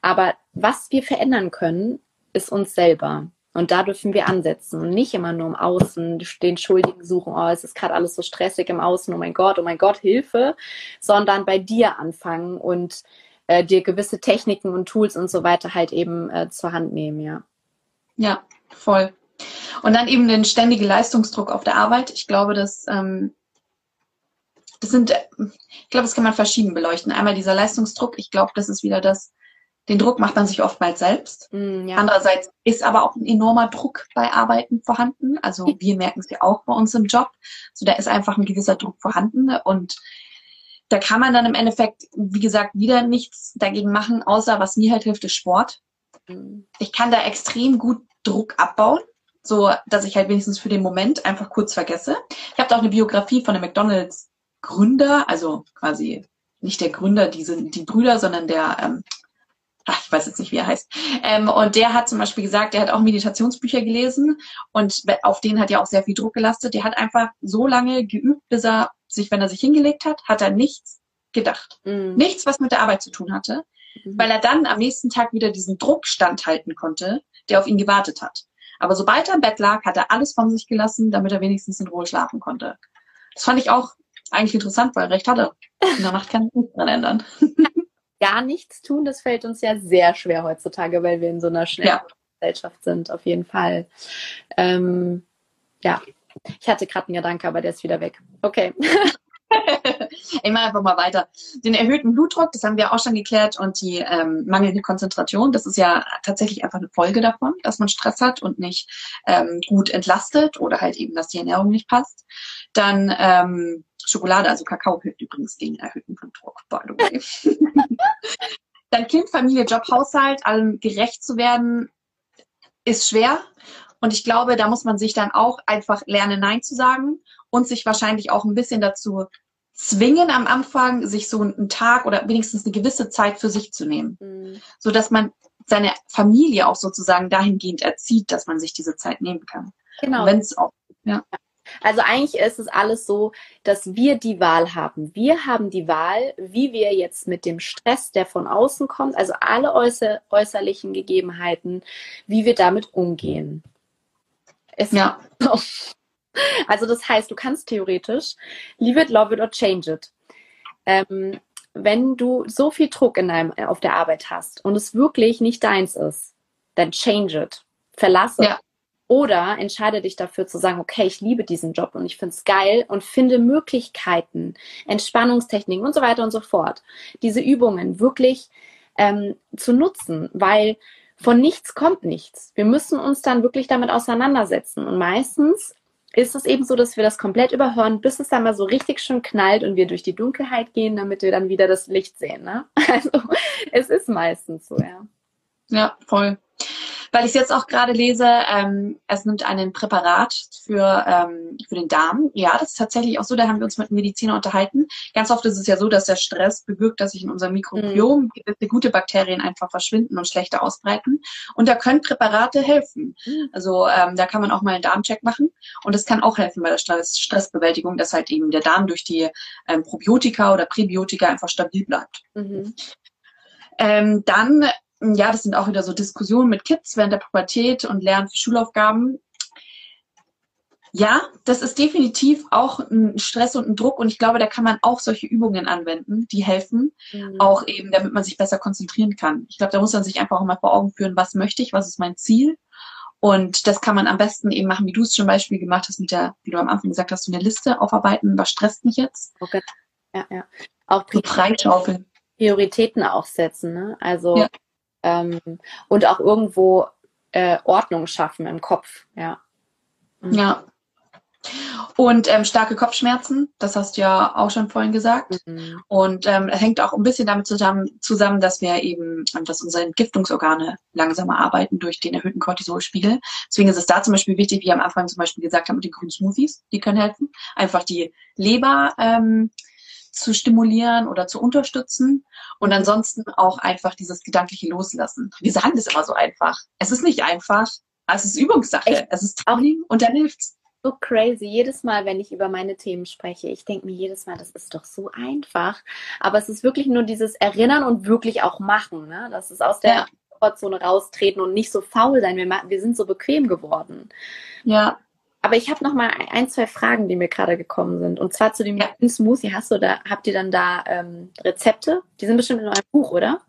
Aber was wir verändern können, ist uns selber. Und da dürfen wir ansetzen und nicht immer nur im Außen den Schuldigen suchen, oh, es ist gerade alles so stressig im Außen, oh mein Gott, oh mein Gott, Hilfe, sondern bei dir anfangen und äh, dir gewisse Techniken und Tools und so weiter halt eben äh, zur Hand nehmen, ja. Ja, voll. Und dann eben den ständigen Leistungsdruck auf der Arbeit. Ich glaube, dass ähm, das sind, ich glaube, das kann man verschieden beleuchten. Einmal dieser Leistungsdruck. Ich glaube, das ist wieder das, den Druck macht man sich oftmals selbst. Mm, ja. Andererseits ist aber auch ein enormer Druck bei Arbeiten vorhanden. Also wir merken es ja auch bei uns im Job. So da ist einfach ein gewisser Druck vorhanden und da kann man dann im Endeffekt, wie gesagt, wieder nichts dagegen machen, außer was mir halt hilft, ist Sport. Mm, Ich kann da extrem gut Druck abbauen, so dass ich halt wenigstens für den Moment einfach kurz vergesse. Ich habe da auch eine Biografie von einem McDonald's Gründer, also quasi nicht der Gründer, die sind die Brüder, sondern der ähm, ach, ich weiß jetzt nicht, wie er heißt. Ähm, und der hat zum Beispiel gesagt, er hat auch Meditationsbücher gelesen und auf denen hat ja auch sehr viel Druck gelastet. Der hat einfach so lange geübt, bis er sich, wenn er sich hingelegt hat, hat er nichts gedacht. mm, Nichts, was mit der Arbeit zu tun hatte, mhm. weil er dann am nächsten Tag wieder diesen Druck standhalten konnte, der auf ihn gewartet hat. Aber sobald er im Bett lag, hat er alles von sich gelassen, damit er wenigstens in Ruhe schlafen konnte. Das fand ich auch eigentlich interessant, weil recht hatte. In der Nacht kann ich nichts dran ändern. Gar nichts tun, das fällt uns ja sehr schwer heutzutage, weil wir in so einer schnellen Ja. Gesellschaft sind, auf jeden Fall. Ähm, ja, ich hatte gerade einen Gedanke, aber der ist wieder weg. Okay. ich mache einfach mal weiter. Den erhöhten Blutdruck, das haben wir auch schon geklärt, und die ähm, mangelnde Konzentration, das ist ja tatsächlich einfach eine Folge davon, dass man Stress hat und nicht ähm, gut entlastet oder halt eben, dass die Ernährung nicht passt. Dann ähm, Schokolade, also Kakao hilft übrigens gegen erhöhten Blutdruck, by the way. Dann Kind, Familie, Job, Haushalt, allem gerecht zu werden, ist schwer. Und ich glaube, da muss man sich dann auch einfach lernen, Nein zu sagen und sich wahrscheinlich auch ein bisschen dazu zwingen am Anfang, sich so einen Tag oder wenigstens eine gewisse Zeit für sich zu nehmen, Mm, so dass man seine Familie auch sozusagen dahingehend erzieht, dass man sich diese Zeit nehmen kann. Genau. Wenn es auch Also eigentlich ist es alles so, dass wir die Wahl haben. Wir haben die Wahl, wie wir jetzt mit dem Stress, der von außen kommt, also alle äußer, äußerlichen Gegebenheiten, wie wir damit umgehen. Es ja, Also das heißt, du kannst theoretisch leave it, love it or change it. Ähm, wenn du so viel Druck in deinem, auf der Arbeit hast und es wirklich nicht deins ist, dann change it. Verlasse. Ja. Oder entscheide dich dafür zu sagen, okay, ich liebe diesen Job und ich finde es geil und finde Möglichkeiten, Entspannungstechniken und so weiter und so fort. Diese Übungen wirklich ähm, zu nutzen, weil von nichts kommt nichts. Wir müssen uns dann wirklich damit auseinandersetzen. Und meistens ist es eben so, dass wir das komplett überhören, bis es dann mal so richtig schön knallt und wir durch die Dunkelheit gehen, damit wir dann wieder das Licht sehen. Ne? Also es ist meistens so, ja. ja, voll. Weil ich es jetzt auch gerade lese, ähm, es nimmt einen Präparat für, ähm, für den Darm. Ja, das ist tatsächlich auch so, da haben wir uns mit Mediziner unterhalten. Ganz oft ist es ja so, dass der Stress bewirkt, dass sich in unserem Mikrobiom gewisse gute Bakterien einfach verschwinden und schlechter ausbreiten. Und da können Präparate helfen. Mhm. Also ähm, da kann man auch mal einen Darmcheck machen. Und das kann auch helfen bei der Stress Stressbewältigung, dass halt eben der Darm durch die ähm, Probiotika oder Präbiotika einfach stabil bleibt. Mhm. Ähm, dann ja, das sind auch wieder so Diskussionen mit Kids während der Pubertät und Lernen für Schulaufgaben. Ja, das ist definitiv auch ein Stress und ein Druck und ich glaube, da kann man auch solche Übungen anwenden, die helfen, Mhm. auch eben, damit man sich besser konzentrieren kann. Ich glaube, da muss man sich einfach auch mal vor Augen führen, was möchte ich, was ist mein Ziel. Und das kann man am besten eben machen, wie du es zum Beispiel gemacht hast mit der, wie du am Anfang gesagt hast, so eine Liste aufarbeiten, was stresst mich jetzt? Okay. Ja, ja. Auch So freischaufeln. Prioritäten auch setzen, ne? Also Ja. Ähm, und auch irgendwo äh, Ordnung schaffen im Kopf, ja. Mhm. Ja. Und ähm, starke Kopfschmerzen, das hast du ja auch schon vorhin gesagt. Mhm. Und ähm, es hängt auch ein bisschen damit zusammen, zusammen, dass wir eben, ähm, dass unsere Entgiftungsorgane langsamer arbeiten durch den erhöhten Cortisolspiegel. Deswegen ist es da zum Beispiel wichtig, wie am Anfang zum Beispiel gesagt haben, mit den grünen Smoothies, die können helfen, einfach die Leber ähm, zu stimulieren oder zu unterstützen und ansonsten auch einfach dieses gedankliche Loslassen. Wir sagen das immer so einfach. Es ist nicht einfach, es ist Übungssache. Echt? Es ist Training und dann hilft's. So crazy. Jedes Mal, wenn ich über meine Themen spreche, ich denke mir jedes Mal, das ist doch so einfach. Aber es ist wirklich nur dieses Erinnern und wirklich auch machen. Ne? Das ist aus der Ja. Komfortzone raustreten und nicht so faul sein. Wir, wir sind so bequem geworden. Ja, Aber ich habe noch mal ein, zwei Fragen, die mir gerade gekommen sind. Und zwar zu dem Ja. Smoothie. Hast du da, habt ihr dann da ähm, Rezepte? Die sind bestimmt in eurem Buch, oder?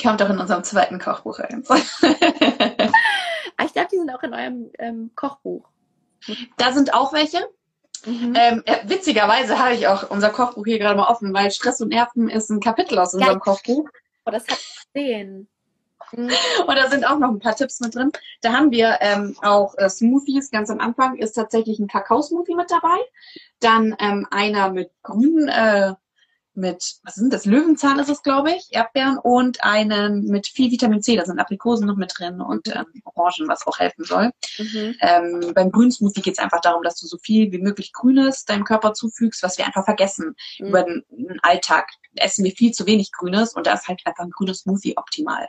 kommt auch in unserem zweiten Kochbuch rein. Ah, ich glaube, die sind auch in eurem ähm, Kochbuch. da sind auch welche. Mhm. Ähm, äh, witzigerweise habe ich auch unser Kochbuch hier gerade mal offen, weil Stress und Nerven ist ein Kapitel aus unserem Kochbuch. oh, das habe ich gesehen. Und da sind auch noch ein paar Tipps mit drin. Da haben wir ähm, auch äh, Smoothies. Ganz am Anfang ist tatsächlich ein Kakao-Smoothie mit dabei. Dann ähm, einer mit grünen, äh, mit, was sind das? Löwenzahn ist es, glaube ich, Erdbeeren und einen mit viel Vitamin C. Da sind Aprikosen noch mit drin und ähm, Orangen, was auch helfen soll. Mhm. Ähm, beim grünen Smoothie geht es einfach darum, dass du so viel wie möglich Grünes deinem Körper zufügst, was wir einfach vergessen. Mhm. Über den, den Alltag essen wir viel zu wenig Grünes und da ist halt einfach ein grünes Smoothie optimal.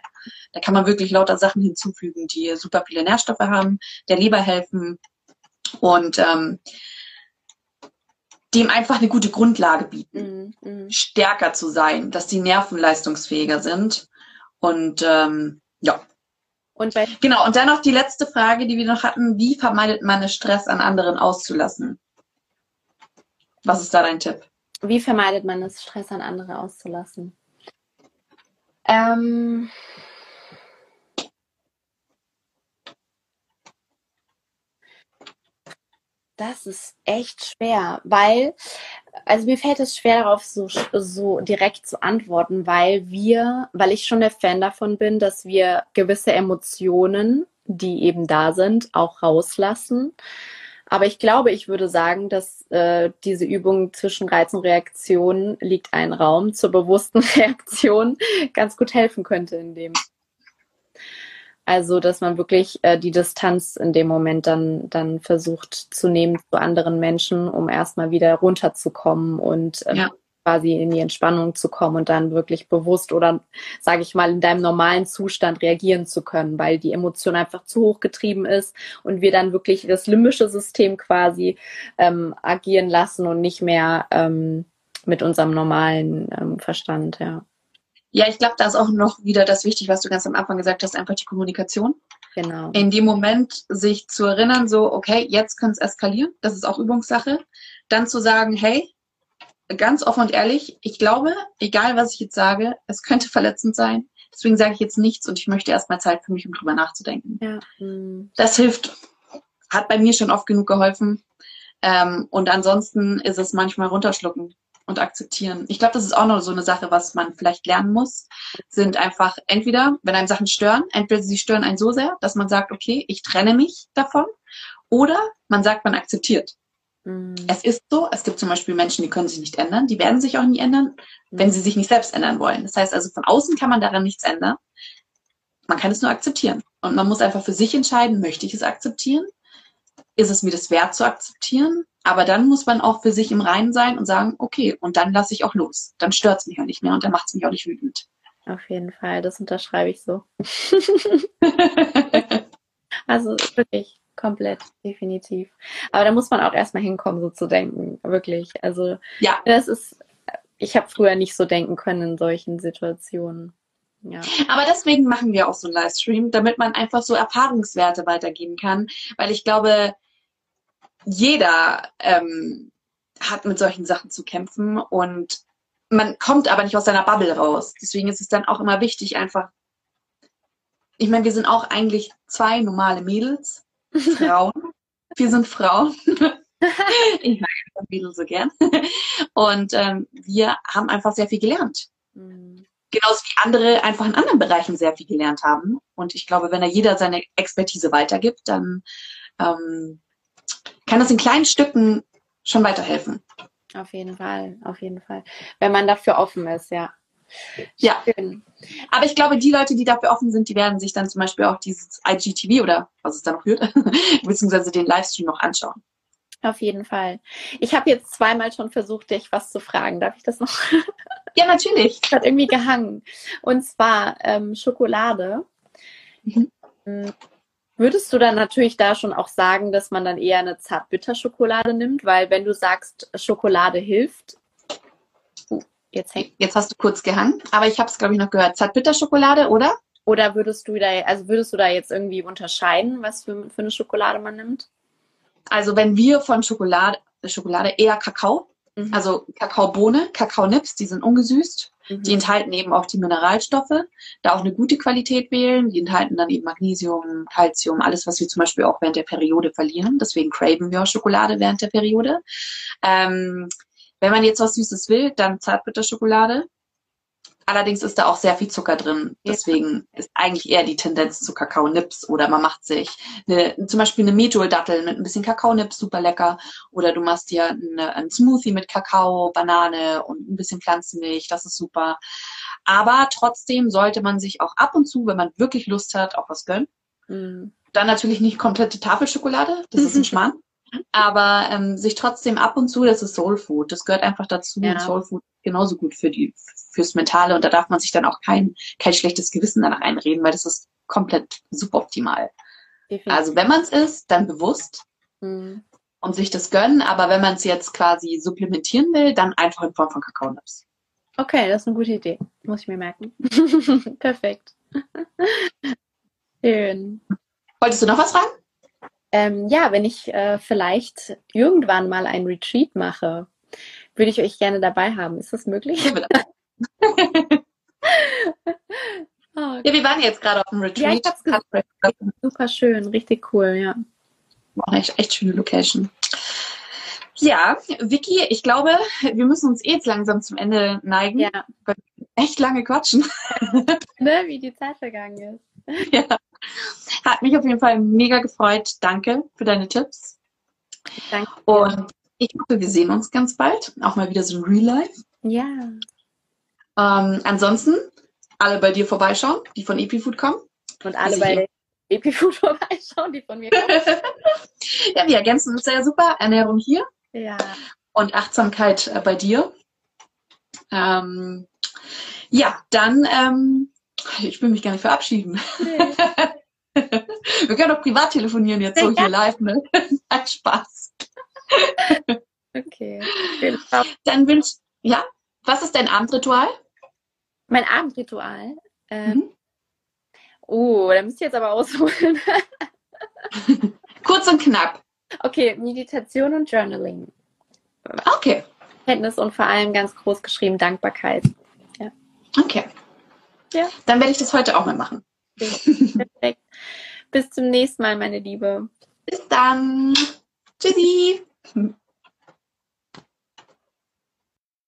Da kann man wirklich lauter Sachen hinzufügen, die super viele Nährstoffe haben, der Leber helfen und ähm, dem einfach eine gute Grundlage bieten, Mhm. Mhm. stärker zu sein, dass die Nerven leistungsfähiger sind und ähm, ja, Und bei Genau, und dann noch die letzte Frage, die wir noch hatten. Wie vermeidet man es, Stress an anderen auszulassen? Was ist da dein Tipp? Wie vermeidet man es, Stress an andere auszulassen? Ähm, das ist echt schwer, weil, also mir fällt es schwer darauf, so, so direkt zu antworten, weil wir, weil ich schon der Fan davon bin, dass wir gewisse Emotionen, die eben da sind, auch rauslassen. Aber ich glaube, ich würde sagen, dass äh, diese Übung zwischen Reiz und Reaktion liegt ein Raum zur bewussten Reaktion ganz gut helfen könnte in dem. Also, dass man wirklich äh, die Distanz in dem Moment dann, dann versucht zu nehmen zu anderen Menschen, um erstmal wieder runterzukommen und ähm, Ja. quasi in die Entspannung zu kommen und dann wirklich bewusst oder, sage ich mal, in deinem normalen Zustand reagieren zu können, weil die Emotion einfach zu hoch getrieben ist und wir dann wirklich das limbische System quasi ähm, agieren lassen und nicht mehr ähm, mit unserem normalen ähm, Verstand, ja. Ja, ich glaube, da ist auch noch wieder das wichtig, was du ganz am Anfang gesagt hast, einfach die Kommunikation. Genau. In dem Moment sich zu erinnern, so, okay, jetzt könnte es eskalieren. Das ist auch Übungssache. Dann zu sagen, hey, ganz offen und ehrlich, ich glaube, egal was ich jetzt sage, es könnte verletzend sein. Deswegen sage ich jetzt nichts und ich möchte erstmal Zeit für mich, um drüber nachzudenken. Ja. mm, Das hilft. Hat bei mir schon oft genug geholfen. Ähm, und ansonsten ist es manchmal runterschlucken und akzeptieren. Ich glaube, das ist auch noch so eine Sache, was man vielleicht lernen muss, sind einfach entweder, wenn einem Sachen stören, entweder sie stören einen so sehr, dass man sagt, okay, ich trenne mich davon, oder man sagt, man akzeptiert. mm, Es ist so, es gibt zum Beispiel Menschen, die können sich nicht ändern, die werden sich auch nie ändern, wenn sie sich nicht selbst ändern wollen. Das heißt also, von außen kann man daran nichts ändern. Man kann es nur akzeptieren. Und man muss einfach für sich entscheiden, möchte ich es akzeptieren? Ist es mir das wert zu akzeptieren? Aber dann muss man auch für sich im Reinen sein und sagen, okay, und dann lasse ich auch los. Dann stört es mich auch nicht mehr und dann macht es mich auch nicht wütend. Auf jeden Fall, das unterschreibe ich so. Also wirklich komplett, definitiv. Aber da muss man auch erstmal hinkommen, so zu denken, wirklich. Also Ja. das ist, ich habe früher nicht so denken können in solchen Situationen. Ja. Aber deswegen machen wir auch so einen Livestream, damit man einfach so Erfahrungswerte weitergeben kann. Weil ich glaube, jeder ähm, hat mit solchen Sachen zu kämpfen und man kommt aber nicht aus seiner Bubble raus. Deswegen ist es dann auch immer wichtig, einfach. Ich meine, wir sind auch eigentlich zwei normale Mädels, Frauen. wir sind Frauen. ich mag Mädels so gern. Und ähm, wir haben einfach sehr viel gelernt. Mhm. Genauso wie andere einfach in anderen Bereichen sehr viel gelernt haben. Und ich glaube, wenn da jeder seine Expertise weitergibt, dann ähm, kann das in kleinen Stücken schon weiterhelfen. Auf jeden Fall, auf jeden Fall. Wenn man dafür offen ist, ja. Ja. Schön. Aber ich glaube, die Leute, die dafür offen sind, die werden sich dann zum Beispiel auch dieses IGTV oder was es da noch wird, beziehungsweise den Livestream noch anschauen. Auf jeden Fall. Ich habe jetzt zweimal schon versucht, dich was zu fragen. Darf ich das noch? Ja, natürlich. Das hat irgendwie gehangen. Und zwar ähm, Schokolade. Mhm. Würdest du dann natürlich da schon auch sagen, dass man dann eher eine Zartbitterschokolade nimmt? Weil wenn du sagst, Schokolade hilft, jetzt hängt. Jetzt hast du kurz gehangen, aber ich habe es, glaube ich, noch gehört. Zartbitterschokolade, oder? Oder würdest du da, also würdest du da jetzt irgendwie unterscheiden, was für, für eine Schokolade man nimmt? Also wenn wir von Schokolade, Schokolade eher Kakao, Mhm. also Kakaobohne, Kakaonips, die sind ungesüßt. Mhm. Die enthalten eben auch die Mineralstoffe, da auch eine gute Qualität wählen. Die enthalten dann eben Magnesium, Calcium, alles, was wir zum Beispiel auch während der Periode verlieren. Deswegen craven wir auch Schokolade während der Periode. Ähm, wenn man jetzt was Süßes will, dann Zartbitterschokolade. Allerdings ist da auch sehr viel Zucker drin. Deswegen ist eigentlich eher die Tendenz zu Kakaonips oder man macht sich eine, zum Beispiel eine Metol-Dattel mit ein bisschen Kakaonips, super lecker. Oder du machst dir eine, einen Smoothie mit Kakao, Banane und ein bisschen Pflanzenmilch, das ist super. Aber trotzdem sollte man sich auch ab und zu, wenn man wirklich Lust hat, auch was gönnen. Mhm. Dann natürlich nicht komplette Tafelschokolade, das ist ein Schmarrn. Aber ähm, sich trotzdem ab und zu, das ist Soul Food, das gehört einfach dazu. Ja. Und Soul Food ist genauso gut für die fürs Mentale und da darf man sich dann auch kein kein schlechtes Gewissen danach einreden, weil das ist komplett suboptimal. Definitiv. Also wenn man es isst, dann bewusst Mhm. und sich das gönnen. Aber wenn man es jetzt quasi supplementieren will, dann einfach in Form von Kakaonips. Okay, das ist eine gute Idee. Muss ich mir merken. Perfekt. Schön. Wolltest du noch was fragen? Ähm, ja, wenn ich äh, vielleicht irgendwann mal ein Retreat mache, würde ich euch gerne dabei haben. Ist das möglich? Oh, Ja, wir waren jetzt gerade auf dem Retreat. Ja, super schön, richtig cool, ja. Auch echt, echt schöne Location. Ja, Vicky, ich glaube, wir müssen uns eh jetzt langsam zum Ende neigen. Ja, Echt lange quatschen. ne, wie die Zeit vergangen ist. ja. Hat mich auf jeden Fall mega gefreut. Danke für deine Tipps. Danke. Und ich hoffe, wir sehen uns ganz bald. Auch mal wieder so ein Real Life. Ja, Ähm, ansonsten alle bei dir vorbeischauen, die von EpiFood kommen. und alle bei. Epifood vorbeischauen, die von mir kommen. ja, wir ergänzen uns sehr super. Ernährung hier Ja, und Achtsamkeit äh, bei dir. Ähm, ja, dann, ähm, ich will mich gar nicht verabschieden. nee. Wir können doch privat telefonieren jetzt so hier live, ne? Hat Spaß. okay. Dann wünsch, ja, was ist dein Abendritual? Mein Abendritual. Ähm, Mhm. Oh, da müsst ihr jetzt aber ausholen. Kurz und knapp. okay, Meditation und Journaling. Okay, Kenntnis und vor allem ganz groß geschrieben Dankbarkeit. okay. Ja. Dann werde ich das heute auch mal machen. Perfekt. Bis zum nächsten Mal, meine Liebe. Bis dann. Tschüssi.